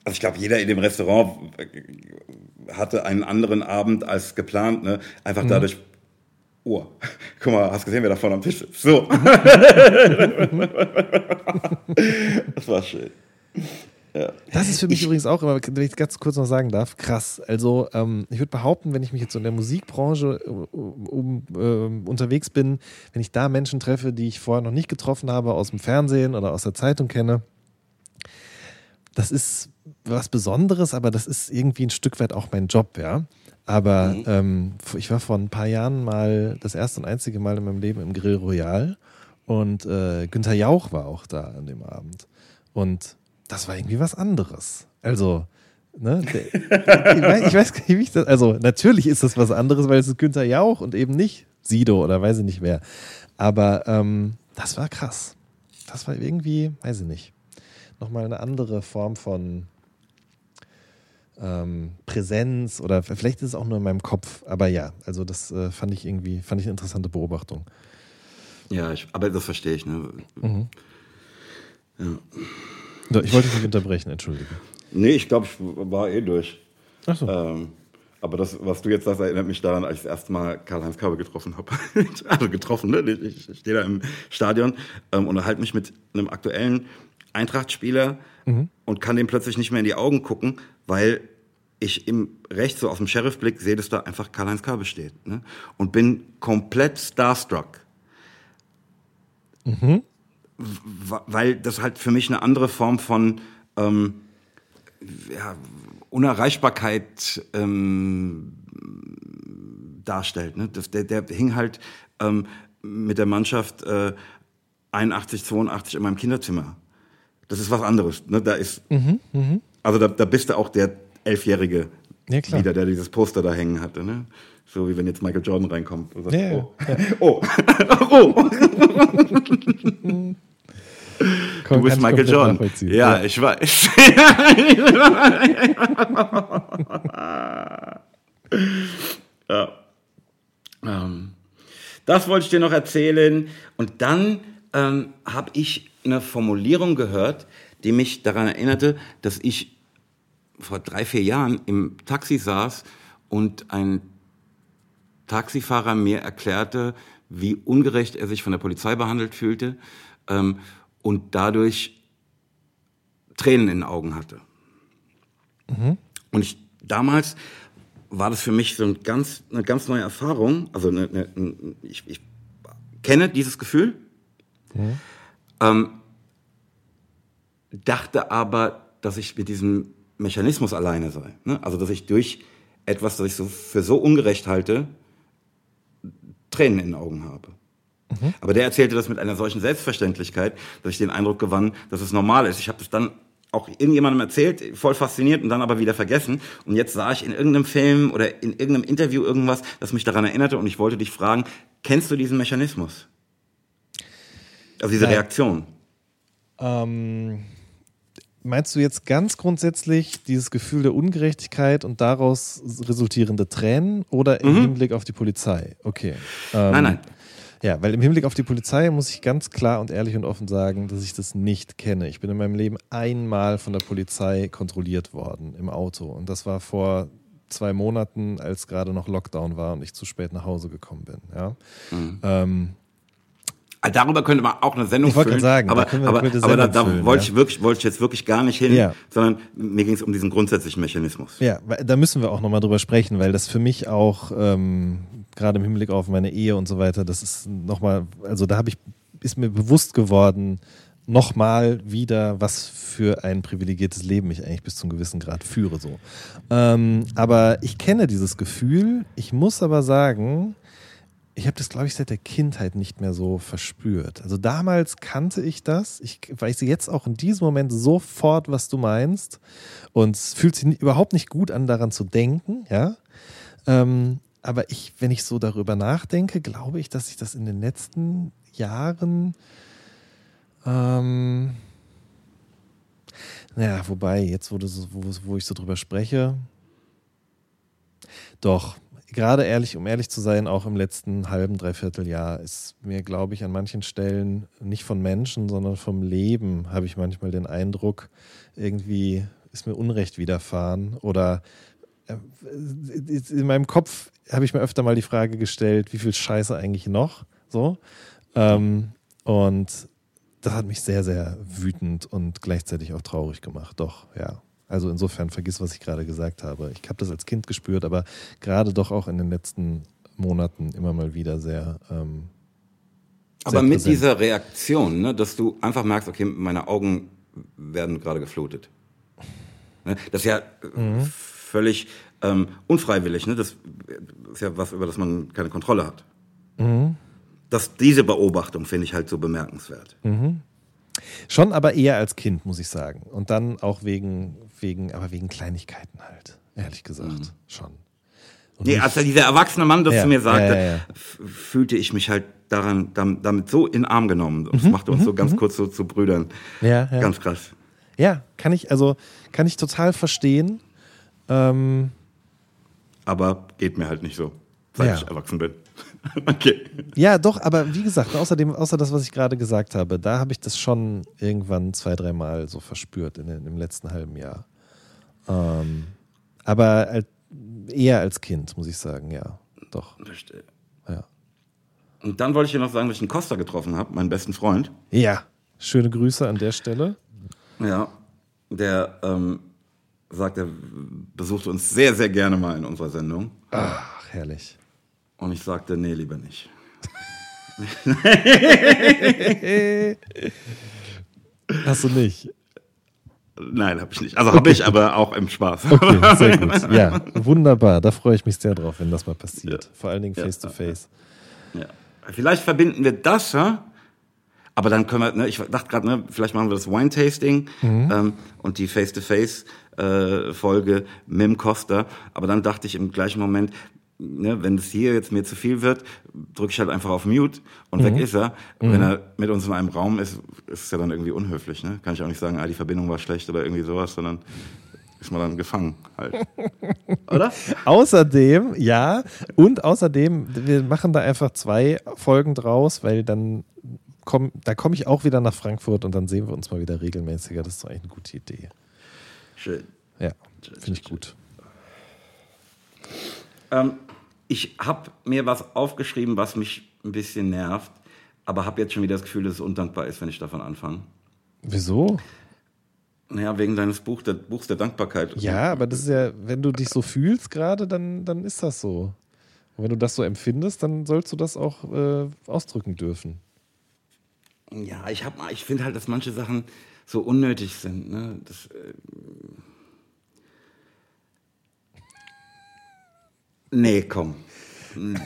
also ich glaube, jeder in dem Restaurant hatte einen anderen Abend als geplant, ne? Einfach mhm. dadurch. Oh, guck mal, hast gesehen, wer da vorne am Tisch ist? So. das war schön. Ja. Das ist für mich ich, übrigens auch immer, wenn ich ganz kurz noch sagen darf, krass. Also ähm, ich würde behaupten, wenn ich mich jetzt so in der Musikbranche äh, um, äh, unterwegs bin, wenn ich da Menschen treffe, die ich vorher noch nicht getroffen habe, aus dem Fernsehen oder aus der Zeitung kenne, das ist was Besonderes, aber das ist irgendwie ein Stück weit auch mein Job, ja. Aber mhm. ähm, ich war vor ein paar Jahren mal das erste und einzige Mal in meinem Leben im Grill Royal und äh, Günther Jauch war auch da an dem Abend. Und das war irgendwie was anderes. Also, ne, der, ich, weiß, ich weiß gar nicht, wie ich das. Also, natürlich ist das was anderes, weil es ist Günther Jauch und eben nicht Sido oder weiß ich nicht wer. Aber ähm, das war krass. Das war irgendwie, weiß ich nicht, nochmal eine andere Form von ähm, Präsenz oder vielleicht ist es auch nur in meinem Kopf. Aber ja, also das äh, fand ich irgendwie, fand ich eine interessante Beobachtung. Ja, ich, aber das verstehe ich. Ne? Mhm. Ja. Ich wollte dich nicht unterbrechen, entschuldige. Nee, ich glaube, ich war eh durch. Ach so. Ähm, aber das, was du jetzt sagst, erinnert mich daran, als ich das erste Mal Karl-Heinz Körbe getroffen habe. also getroffen, ne? Ich, ich stehe da im Stadion ähm, und erhalte mich mit einem aktuellen Eintracht-Spieler mhm. und kann dem plötzlich nicht mehr in die Augen gucken, weil ich im rechts so aus dem Sheriffblick sehe, dass da einfach Karl-Heinz Körbe steht. Ne? Und bin komplett starstruck. Mhm weil das halt für mich eine andere Form von ähm, ja, Unerreichbarkeit ähm, darstellt. Ne? Das, der, der hing halt ähm, mit der Mannschaft äh, 81, 82 in meinem Kinderzimmer. Das ist was anderes. Ne? Da ist, mhm, mh. Also da, da bist du auch der Elfjährige ja, wieder, der dieses Poster da hängen hatte. Ne? So wie wenn jetzt Michael Jordan reinkommt. Und sagt, ja, oh. Ja. oh. oh. Du bist Michael Jordan. Ja, ja, ich weiß. ja. Ähm, das wollte ich dir noch erzählen. Und dann ähm, habe ich eine Formulierung gehört, die mich daran erinnerte, dass ich vor drei, vier Jahren im Taxi saß und ein Taxifahrer mir erklärte, wie ungerecht er sich von der Polizei behandelt fühlte ähm, und dadurch Tränen in den Augen hatte. Mhm. Und ich, damals war das für mich so ein ganz, eine ganz neue Erfahrung. Also eine, eine, ich, ich, kenne dieses Gefühl, mhm. Ähm, dachte aber, dass ich mit diesem Mechanismus alleine sei. Ne? Also, dass ich durch etwas, das ich so für so ungerecht halte, Tränen in den Augen habe. Mhm. Aber der erzählte das mit einer solchen Selbstverständlichkeit, dass ich den Eindruck gewann, dass es normal ist. Ich habe das dann auch irgendjemandem erzählt, voll fasziniert und dann aber wieder vergessen. Und jetzt sah ich in irgendeinem Film oder in irgendeinem Interview irgendwas, das mich daran erinnerte und ich wollte dich fragen, kennst du diesen Mechanismus? Also diese Nein. Reaktion. Ähm, meinst du jetzt ganz grundsätzlich dieses Gefühl der Ungerechtigkeit und daraus resultierende Tränen oder im Hinblick auf die Polizei? Okay. Ähm, Nein, nein. Ja, weil im Hinblick auf die Polizei muss ich ganz klar und ehrlich und offen sagen, dass ich das nicht kenne. Ich bin in meinem Leben einmal von der Polizei kontrolliert worden im Auto. Und das war vor zwei Monaten, als gerade noch Lockdown war und ich zu spät nach Hause gekommen bin. Ja. Ähm, Ah, Darüber könnte man auch eine Sendung Ich wollte füllen. sagen, da aber, wir aber, aber da, da füllen, wollte ja. ich wirklich, wollte ich jetzt wirklich gar nicht hin, Ja. sondern mir ging es um diesen grundsätzlichen Mechanismus. Ja, da müssen wir auch nochmal drüber sprechen, weil das für mich auch, ähm, gerade im Hinblick auf meine Ehe und so weiter, das ist nochmal, also da habe ich, ist mir bewusst geworden, nochmal wieder, was für ein privilegiertes Leben ich eigentlich bis zum gewissen Grad führe. So. Ähm, aber ich kenne dieses Gefühl, ich muss aber sagen, ich habe das, glaube ich, seit der Kindheit nicht mehr so verspürt. Also damals kannte ich das. Ich weiß jetzt auch in diesem Moment sofort, was du meinst. Und es fühlt sich überhaupt nicht gut an, daran zu denken, ja. Ähm, aber ich, wenn ich so darüber nachdenke, glaube ich, dass ich das in den letzten Jahren ähm, naja, wobei, jetzt wo, so, wo, wo ich so drüber spreche, doch, gerade ehrlich, um ehrlich zu sein, auch im letzten halben, dreiviertel Jahr ist mir, glaube ich, an manchen Stellen nicht von Menschen, sondern vom Leben habe ich manchmal den Eindruck, irgendwie ist mir Unrecht widerfahren oder in meinem Kopf habe ich mir öfter mal die Frage gestellt, wie viel Scheiße eigentlich noch so. Ähm, und das hat mich sehr, sehr wütend und gleichzeitig auch traurig gemacht. Doch, ja. Also insofern vergiss, was ich gerade gesagt habe. Ich habe das als Kind gespürt, aber gerade doch auch in den letzten Monaten immer mal wieder sehr. Ähm, Aber sehr mit präsent. dieser Reaktion, ne, dass du einfach merkst, okay, meine Augen werden gerade geflutet. Ne, das ist ja äh, Mhm. Völlig ähm, unfreiwillig. Ne? Das ist ja was, über das man keine Kontrolle hat. Mhm. Das, diese Beobachtung finde ich halt so bemerkenswert. Schon aber eher als Kind, muss ich sagen. Und dann auch wegen, wegen, aber wegen Kleinigkeiten halt, ehrlich gesagt. Schon. Und Nee, als dieser erwachsene Mann das Ja, zu mir sagte, ja, ja, fühlte ich mich halt daran, damit, so in Arm genommen. Das Mhm, machte uns so ganz kurz so zu Brüdern. Ja. Ganz krass. ja, kann ich, also kann ich total verstehen. Ähm, Aber geht mir halt nicht so, seit Ja. ich erwachsen bin. okay. Ja, doch, aber wie gesagt, außerdem, außer das, was ich gerade gesagt habe, da habe ich das schon irgendwann zwei, dreimal so verspürt in, den- im letzten halben Jahr. Ähm, aber als, eher als Kind, muss ich sagen, ja. Doch. Verstehe. Ja. Und dann wollte ich dir noch sagen, dass ich einen Costa getroffen habe, meinen besten Freund. Ja. Schöne Grüße an der Stelle. Ja. Der ähm, sagt, er besuchte uns sehr, sehr gerne mal in unserer Sendung. Ach, herrlich. Und ich sagte, nee, lieber nicht. Hast du nicht? Nein, habe ich nicht. Also habe ich, aber auch im Spaß. Okay, sehr gut. Ja, wunderbar. Da freue ich mich sehr drauf, wenn das mal passiert. Vor allen Dingen Ja. face to face. Ja. Vielleicht verbinden wir das, ja? Aber dann können wir, ne, ich dachte gerade, ne, vielleicht machen wir das Wine-Tasting ähm, und die Face-to-Face-Folge mit dem Costa. Aber dann dachte ich im gleichen Moment, ne, wenn es hier jetzt mir zu viel wird, drücke ich halt einfach auf Mute und weg ist er. Wenn er mit uns in einem Raum ist, ist es ja dann irgendwie unhöflich. Ne? Kann ich auch nicht sagen, ah, die Verbindung war schlecht oder irgendwie sowas, sondern ist man dann gefangen halt. Oder? Außerdem, ja, und außerdem, wir machen da einfach zwei Folgen draus, weil dann komm, da komme ich auch wieder nach Frankfurt und dann sehen wir uns mal wieder regelmäßiger. Das ist doch eigentlich eine gute Idee. Schön. Ja, finde ich gut. Ähm, ich habe mir was aufgeschrieben, was mich ein bisschen nervt, aber habe jetzt schon wieder das Gefühl, dass es undankbar ist, wenn ich davon anfange. Wieso? Naja, wegen deines Buch, der, Buchs der Dankbarkeit. Ja, aber das ist ja, wenn du dich so fühlst gerade, dann, dann ist das so. Und wenn du das so empfindest, dann sollst du das auch äh, ausdrücken dürfen. Ja, ich, hab- ich finde halt, dass manche Sachen so unnötig sind. Ne? Das, äh, nee, komm. Nee,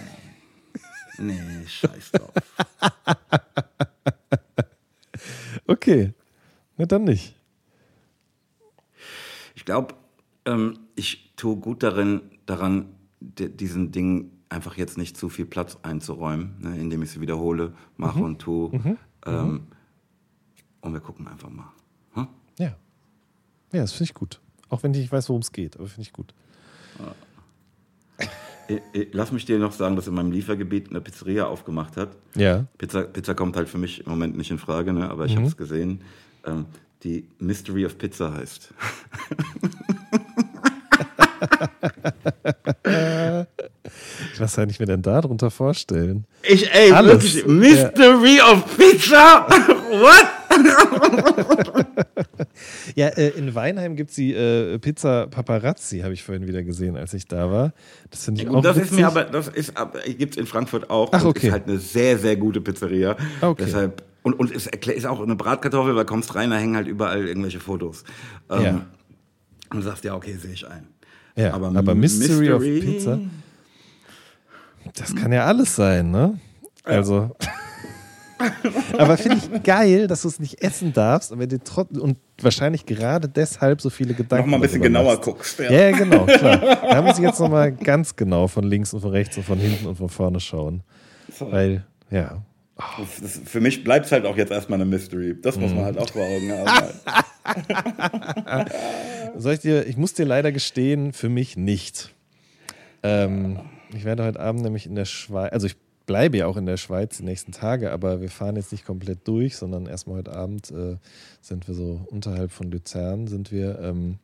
Nee, scheiß drauf. Okay. Na dann nicht. Ich glaube, ähm, ich tue gut darin, daran, di- diesen Dingen einfach jetzt nicht zu viel Platz einzuräumen, ne, indem ich sie wiederhole, mache und tue. Ähm, Und wir gucken einfach mal. Hm? Ja. Ja, das finde ich gut. Auch wenn ich nicht weiß, worum es geht, aber finde ich gut. Ich- ich- Lass mich dir noch sagen, dass in meinem Liefergebiet eine Pizzeria aufgemacht hat. Ja. Pizza, Pizza kommt halt für mich im Moment nicht in Frage, ne? aber ich habe es gesehen, ähm, die Mystery of Pizza heißt. Was kann ich mir denn da drunter vorstellen? Ich, ey, Alles. wirklich, Mystery of Pizza? What? Ja, äh, in Weinheim gibt es die äh, Pizza Paparazzi, habe ich vorhin wieder gesehen, als ich da war. Das finde ich auch Und das witzig. ist mir aber, das ist, aber- gibt's in Frankfurt auch. Ach, okay. Ist halt eine sehr, sehr gute Pizzeria. Okay. Deshalb, und, und es erklä- ist auch eine Bratkartoffel, weil kommst rein, da hängen halt überall irgendwelche Fotos. Ähm, Ja. Und du sagst, ja, okay, sehe ich ein. Ja, aber, Mystery, of Pizza, das kann ja alles sein, ne? Also. aber finde ich geil, dass du es nicht essen darfst, aber dir trotz und wahrscheinlich gerade deshalb so viele Gedanken. Noch mal ein bisschen genauer machst. guckst. Ja, ja, genau, klar. Da muss ich jetzt nochmal ganz genau von links und von rechts und von hinten und von vorne schauen. Weil, ja. Das, das, für mich bleibt es halt auch jetzt erstmal eine Mystery. Das muss man halt auch vor Augen haben. Soll ich dir, ich muss dir leider gestehen, für mich nicht. Ähm, ich werde heute Abend nämlich in der Schweiz, also ich bleibe ja auch in der Schweiz die nächsten Tage, aber wir fahren jetzt nicht komplett durch, sondern erstmal heute Abend äh, sind wir so unterhalb von Luzern, sind wir ähm,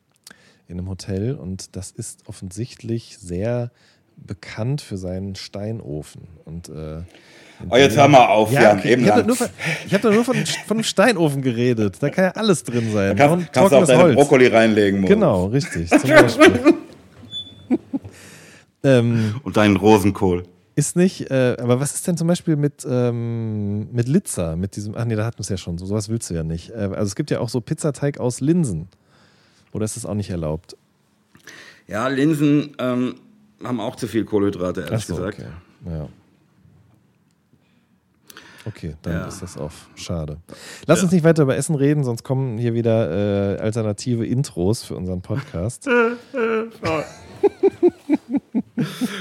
in einem Hotel und das ist offensichtlich sehr bekannt für seinen Steinofen. Und, äh, Oh, jetzt hör mal auf, Jan. okay. Eben Ich habe doch nur, von, hab nur von, von einem Steinofen geredet. Da kann ja alles drin sein. Kannst, Und kannst du auch trockenes deine Holz. Brokkoli reinlegen, Mo. Genau, richtig. Zum Beispiel. ähm, Und deinen Rosenkohl. Ist nicht, äh, aber was ist denn zum Beispiel mit, ähm, mit Litzer, mit diesem, ach nee, da hatten wir es ja schon, so sowas willst du ja nicht. Äh, also es gibt ja auch so Pizzateig aus Linsen. Oder ist das auch nicht erlaubt? Ja, Linsen ähm, haben auch zu viel Kohlenhydrate, ehrlich so, gesagt. okay. Ja. Okay, dann Ja. ist das auf. Schade. Lass uns nicht weiter über Essen reden, sonst kommen hier wieder äh, alternative Intros für unseren Podcast.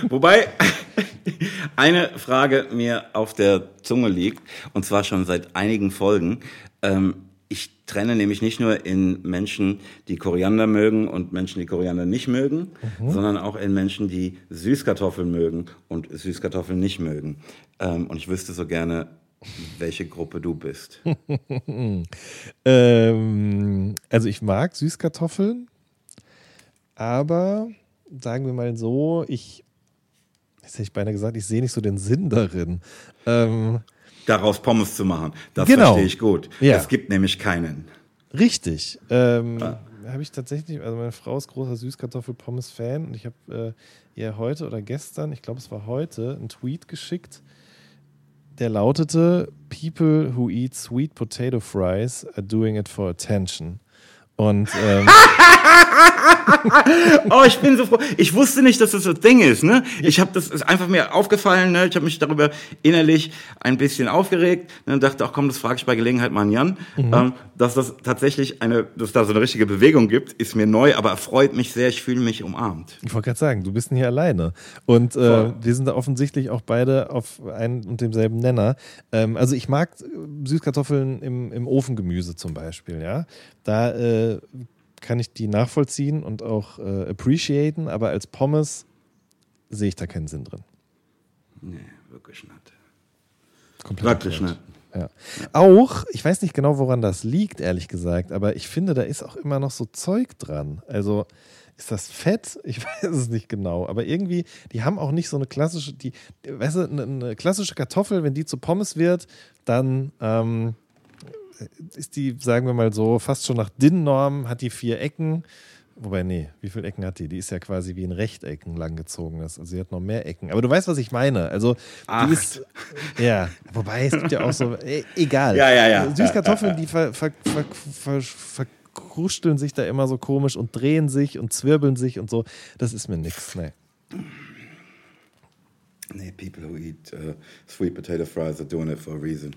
Wobei eine Frage mir auf der Zunge liegt, und zwar schon seit einigen Folgen. Ähm, ich trenne nämlich nicht nur in Menschen, die Koriander mögen und Menschen, die Koriander nicht mögen, sondern auch in Menschen, die Süßkartoffeln mögen und Süßkartoffeln nicht mögen. Ähm, und ich wüsste so gerne, welche Gruppe du bist. Ähm, also ich mag Süßkartoffeln, aber sagen wir mal so, ich, jetzt hätte ich beinahe gesagt, ich sehe nicht so den Sinn darin. Ähm, Daraus Pommes zu machen, das Genau. verstehe ich gut. Ja. Es gibt nämlich keinen. richtig. Ähm, Habe ich tatsächlich, also meine Frau ist großer Süßkartoffel-Pommes-Fan und ich habe äh, ihr heute oder gestern, ich glaube es war heute, einen Tweet geschickt, der lautete: People who eat sweet potato fries are doing it for attention. Und ähm, Oh, ich bin so froh. Ich wusste nicht, dass das so ein Ding ist. Ne? Ich habe das ist einfach mir aufgefallen. Ne? Ich habe mich darüber innerlich ein bisschen aufgeregt ne? und dachte, ach komm, das frage ich bei Gelegenheit mal an Jan. Ähm, dass das tatsächlich eine, dass da so eine richtige Bewegung gibt, ist mir neu, aber erfreut mich sehr. Ich fühle mich umarmt. Ich wollte gerade sagen, du bist nicht alleine. Und äh, Voll. wir sind da offensichtlich auch beide auf einem und demselben Nenner. Ähm, also ich mag Süßkartoffeln im, im Ofengemüse zum Beispiel, ja. Da äh, kann ich die nachvollziehen und auch äh, appreciaten, aber als Pommes sehe ich da keinen Sinn drin. Nee, wirklich nicht. Komplett Wirklich nicht. Ja. Auch, ich weiß nicht genau, woran das liegt, ehrlich gesagt, aber ich finde, da ist auch immer noch so Zeug dran. Also ist das Fett? Ich weiß es nicht genau, aber irgendwie, die haben auch nicht so eine klassische, die, weißt du, eine, eine klassische Kartoffel, wenn die zu Pommes wird, dann ähm, ist die, sagen wir mal so, fast schon nach DIN-Norm, hat die vier Ecken, Wobei, nee, wie viele Ecken hat die? Die ist ja quasi wie ein Rechtecken langgezogen. Also sie hat noch mehr Ecken. Aber du weißt, was ich meine. Also Acht. die ist. Ja, wobei es gibt ja auch so. E egal. Ja, ja, ja. Süßkartoffeln, die ver, ver, ver, ver, verkrusteln sich da immer so komisch und drehen sich und zwirbeln sich und so. Das ist mir nix. Nee. Nee, people who eat uh, sweet potato fries are doing it for a reason.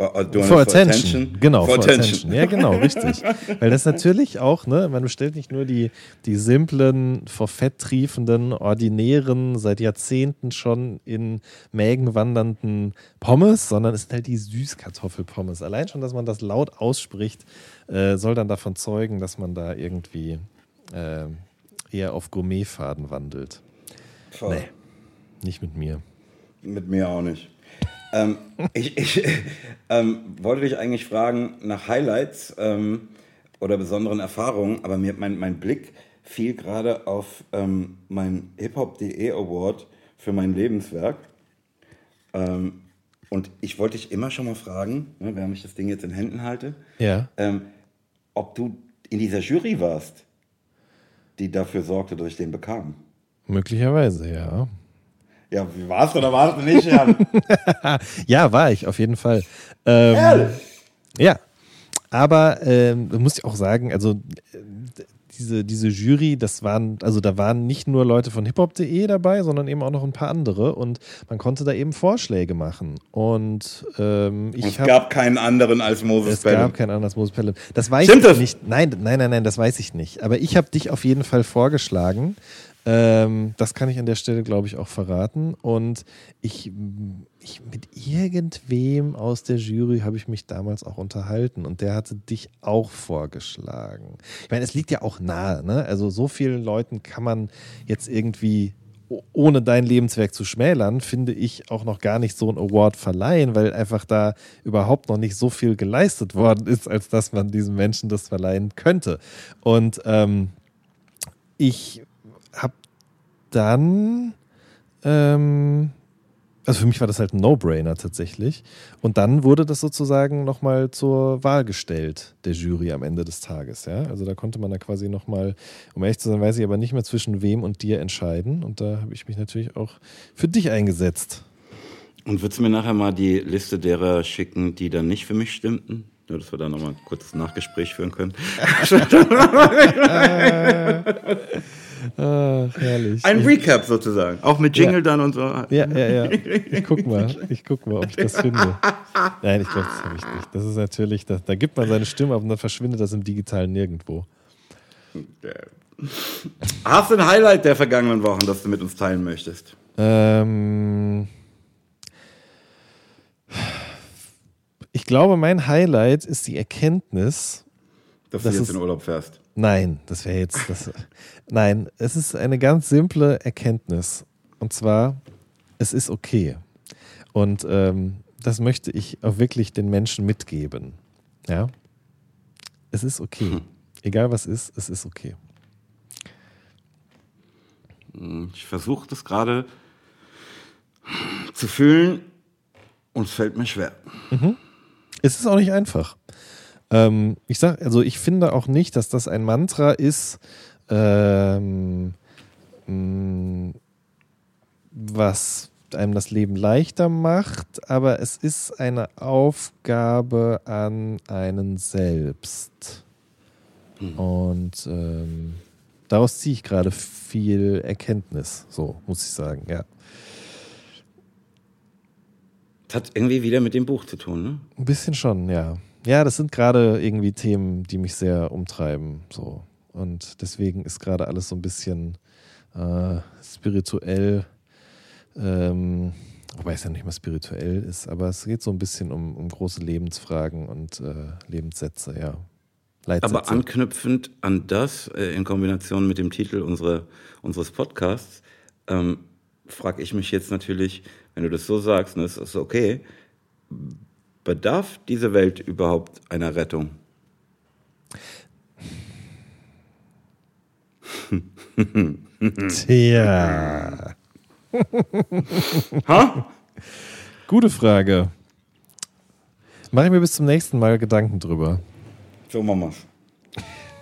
Or, or doing For it attention. Genau, for for attention. attention. Ja, genau, richtig. Weil das natürlich auch, ne, man bestellt nicht nur die, die simplen, vor Fett triefenden, ordinären, seit Jahrzehnten schon in Mägen wandernden Pommes, sondern es sind halt die Süßkartoffelpommes. Allein schon, dass man das laut ausspricht, äh, soll dann davon zeugen, dass man da irgendwie äh, eher auf Gourmetfaden wandelt. Voll. Nee, nicht mit mir. Mit mir auch nicht. Ähm, ich ich ähm, wollte dich eigentlich fragen nach Highlights ähm, oder besonderen Erfahrungen, aber mir, mein, mein Blick fiel gerade auf ähm, mein hiphop.de Award für mein Lebenswerk. Ähm, und ich wollte dich immer schon mal fragen, ne, während ich das Ding jetzt in Händen halte, Ja. ähm, ob du in dieser Jury warst, die dafür sorgte, dass ich den bekam. Möglicherweise, ja. Ja, wie warst du oder warst du nicht, Jan? Ja, war ich, auf jeden Fall. Ähm, Ehrlich? Ja, aber ähm, musst ja auch sagen, also äh, diese, diese Jury, das waren, also da waren nicht nur Leute von hiphop.de dabei, sondern eben auch noch ein paar andere und man konnte da eben Vorschläge machen. Und ähm, ich es habe gab keinen anderen als Moses es Pelham. gab kein anderes Moses Pelham. Das weiß Stimmt ich das? nicht. Nein, nein, nein, nein, das weiß ich nicht. Aber ich habe dich auf jeden Fall vorgeschlagen. Ähm, das kann ich an der Stelle, glaube ich, auch verraten. Und ich, ich mit irgendwem aus der Jury habe ich mich damals auch unterhalten und der hatte dich auch vorgeschlagen. Ich meine, es liegt ja auch nahe, ne? Also so vielen Leuten kann man jetzt irgendwie ohne dein Lebenswerk zu schmälern, finde ich auch noch gar nicht so einen Award verleihen, weil einfach da überhaupt noch nicht so viel geleistet worden ist, als dass man diesem Menschen das verleihen könnte. Und ähm, ich dann, ähm, also für mich war das halt ein No-Brainer tatsächlich. Und dann wurde das sozusagen nochmal zur Wahl gestellt, der Jury am Ende des Tages. Ja? Also da konnte man da quasi nochmal, um ehrlich zu sein, weiß ich aber nicht mehr zwischen wem und dir entscheiden. Und da habe ich mich natürlich auch für dich eingesetzt. Und würdest du mir nachher mal die Liste derer schicken, die dann nicht für mich stimmten? Nur, dass wir da nochmal ein kurzes Nachgespräch führen können. Ach, herrlich. Ein Recap sozusagen. Auch mit Jingle Ja. dann und so. Ja, ja, ja. Ich guck mal, ich guck mal, ob ich das finde. Nein, ich glaube, das habe ich nicht. Das ist natürlich, da, da gibt man seine Stimme ab und dann verschwindet das im Digitalen nirgendwo. Hast du ein Highlight der vergangenen Wochen, das du mit uns teilen möchtest? Ähm, ich glaube, mein Highlight ist die Erkenntnis, Dass Das du jetzt in Urlaub fährst. Nein, das wäre jetzt. Das, nein, es ist eine ganz simple Erkenntnis. Und zwar, es ist okay. Und ähm, das möchte ich auch wirklich den Menschen mitgeben. Ja. Es ist okay. Egal was ist, es ist okay. Ich versuche das gerade zu fühlen und es fällt mir schwer. Es ist auch nicht einfach. Ähm, ich sag, also ich finde auch nicht, dass das ein Mantra ist, ähm, mh, was einem das Leben leichter macht, aber es ist eine Aufgabe an einen selbst. Und ähm, daraus ziehe ich gerade viel Erkenntnis, so muss ich sagen, ja. Das hat irgendwie wieder mit dem Buch zu tun, ne? Ein bisschen schon, ja. Ja, das sind gerade irgendwie Themen, die mich sehr umtreiben. So. Und deswegen ist gerade alles so ein bisschen äh, spirituell, ähm, wobei es ja nicht mal spirituell ist, aber es geht so ein bisschen um, um große Lebensfragen und äh, Lebenssätze, ja. Leitsätze. Aber anknüpfend an das, äh, in Kombination mit dem Titel unsere, unseres Podcasts, ähm, frage ich mich jetzt natürlich, wenn du das so sagst, das ist okay, bedarf diese Welt überhaupt einer Rettung? Tja. Ha? Gute Frage. Mache ich mir bis zum nächsten Mal Gedanken drüber. So machen wir's.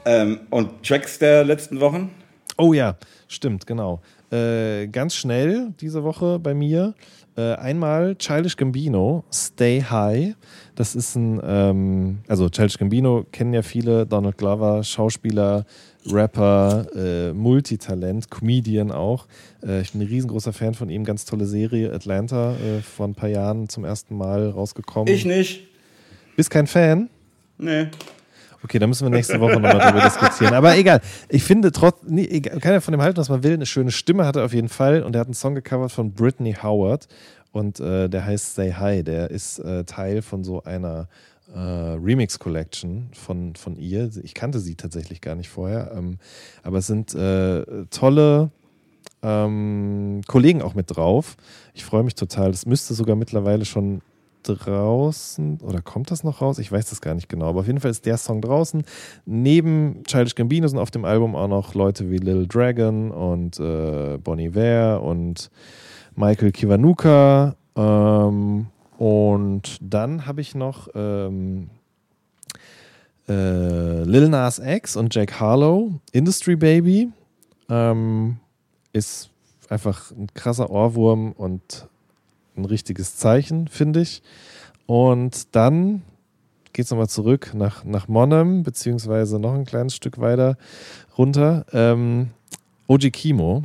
Ähm, und Tracks der letzten Wochen? Oh ja, stimmt, genau. Äh, ganz schnell diese Woche bei mir. Äh, einmal Childish Gambino, Stay High. Das ist ein, ähm, also Childish Gambino kennen ja viele, Donald Glover, Schauspieler, Rapper, äh, Multitalent, Comedian auch. Äh, ich bin ein riesengroßer Fan von ihm, ganz tolle Serie, Atlanta, äh, vor ein paar Jahren zum ersten Mal rausgekommen. Ich nicht. Bist kein Fan? Nee. Okay, da müssen wir nächste Woche nochmal drüber diskutieren. Aber egal. Ich finde trotz, nee, egal, kann ja von dem halten, was man will. Eine schöne Stimme hat er auf jeden Fall. Und er hat einen Song gecovert von Brittany Howard. Und äh, der heißt Say Hi. Der ist äh, Teil von so einer äh, Remix Collection von, von ihr. Ich kannte sie tatsächlich gar nicht vorher. Ähm, aber es sind äh, tolle ähm, Kollegen auch mit drauf. Ich freue mich total. Das müsste sogar mittlerweile schon draußen oder kommt das noch raus? Ich weiß das gar nicht genau, aber auf jeden Fall ist der Song draußen. Neben Childish Gambino sind auf dem Album auch noch Leute wie Lil Dragon und äh, Bonnie Ware und Michael Kiwanuka. Ähm, und dann habe ich noch ähm, äh, Lil Nas X und Jack Harlow, Industry Baby. Ähm, ist einfach ein krasser Ohrwurm und ein richtiges Zeichen, finde ich. Und dann geht es nochmal zurück nach, nach Monem, beziehungsweise noch ein kleines Stück weiter runter. Ähm, OG Kimo,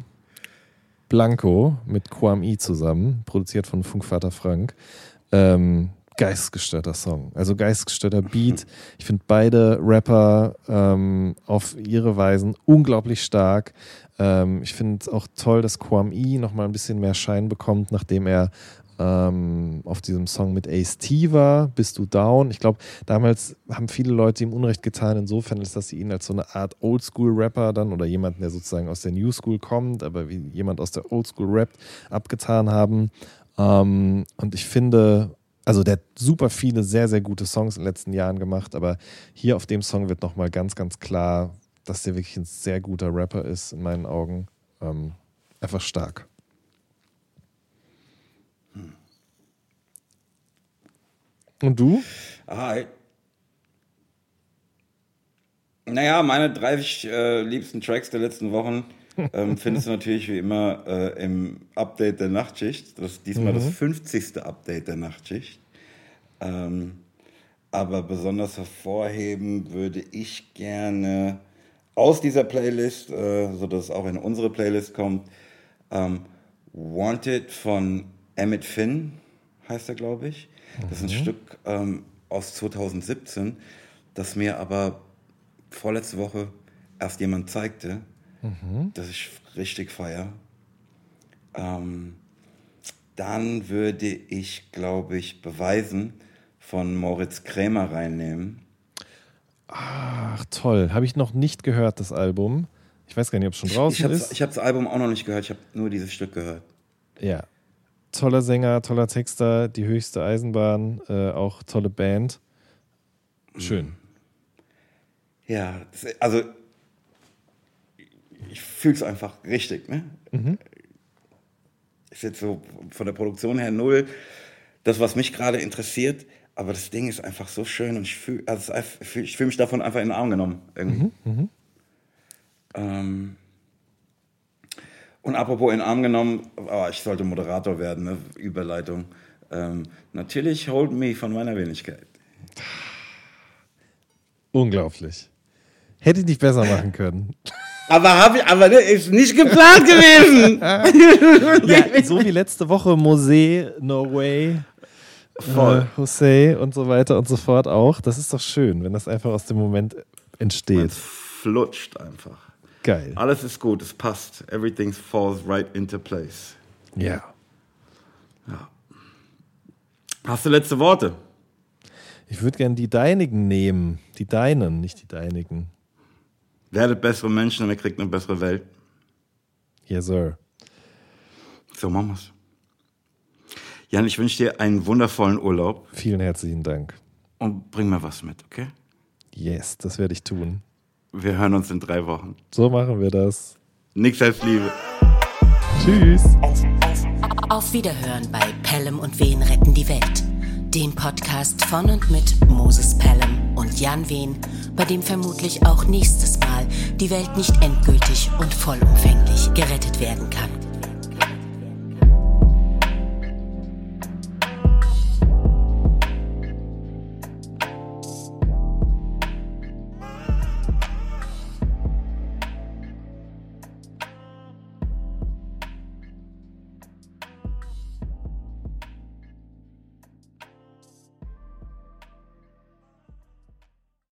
Blanco mit Kwame zusammen, produziert von Funkvater Frank. Ähm, geistesgestörter Song, also geistesgestörter Beat. Ich finde beide Rapper ähm, auf ihre Weisen unglaublich stark. Ähm, ich finde es auch toll, dass Kwame nochmal ein bisschen mehr Schein bekommt, nachdem er ähm, auf diesem Song mit Ace T war, Bist du down? Ich glaube, damals haben viele Leute ihm Unrecht getan, insofern ist, dass sie ihn als so eine Art Oldschool-Rapper dann oder jemanden, der sozusagen aus der New School kommt, aber wie jemand aus der Oldschool rappt, abgetan haben. Ähm, und ich finde, also der hat super viele sehr, sehr gute Songs in den letzten Jahren gemacht, aber hier auf dem Song wird nochmal ganz, ganz klar, dass der wirklich ein sehr guter Rapper ist, in meinen Augen. Ähm, einfach stark. Und du? Ah, naja, meine 30 äh, liebsten Tracks der letzten Wochen ähm, findest du natürlich wie immer äh, im Update der Nachtschicht. Das ist diesmal mhm. das 50. Update der Nachtschicht. Ähm, aber besonders hervorheben würde ich gerne aus dieser Playlist, äh, sodass es auch in unsere Playlist kommt, ähm, Wanted von Emmett Finn, heißt er, glaube ich. Das ist ein mhm. Stück ähm, aus 2017, das mir aber vorletzte Woche erst jemand zeigte, mhm. das ich richtig feier. Ähm, dann würde ich, glaube ich, beweisen von Moritz Krämer reinnehmen. Ach, toll. Habe ich noch nicht gehört, das Album. Ich weiß gar nicht, ob es schon draußen ich, ist. Ich habe das Album auch noch nicht gehört, ich habe nur dieses Stück gehört. Ja, toller Sänger, toller Texter, die höchste Eisenbahn, äh, auch tolle Band. Schön. Ja, also ich fühle es einfach richtig. Ne? Mhm. Ist jetzt so von der Produktion her null das, was mich gerade interessiert, aber das Ding ist einfach so schön und ich fühle also ich fühl mich davon einfach in den Arm genommen. Irgendwie. Mhm, mhm. Ähm, und apropos in den Arm genommen, oh, ich sollte Moderator werden, ne? Überleitung. Ähm, natürlich Hold Me von meiner Wenigkeit. Unglaublich. Hätte ich nicht besser machen können. Aber habe ich, aber das ist nicht geplant gewesen. ja, so wie letzte Woche Mosé, No Way, Voll. Äh, Jose und so weiter und so fort auch. Das ist doch schön, wenn das einfach aus dem Moment entsteht. Es flutscht einfach. Geil. Alles ist gut, es passt. Everything falls right into place. Ja. Ja. Hast du letzte Worte? Ich würde gerne die deinigen nehmen. Die deinen, nicht die deinigen. Werdet bessere Menschen und ihr kriegt eine bessere Welt. Yes, sir. So machen wir's. Jan, ich wünsche dir einen wundervollen Urlaub. Vielen herzlichen Dank. Und bring mir was mit, okay? Yes, das werde ich tun. Wir hören uns in drei Wochen. So machen wir das. Nix als Liebe. Tschüss. Auf Wiederhören bei Pelham und Wen retten die Welt. dem Podcast von und mit Moses Pelham und Jan Wehn, bei dem vermutlich auch nächstes Mal die Welt nicht endgültig und vollumfänglich gerettet werden kann.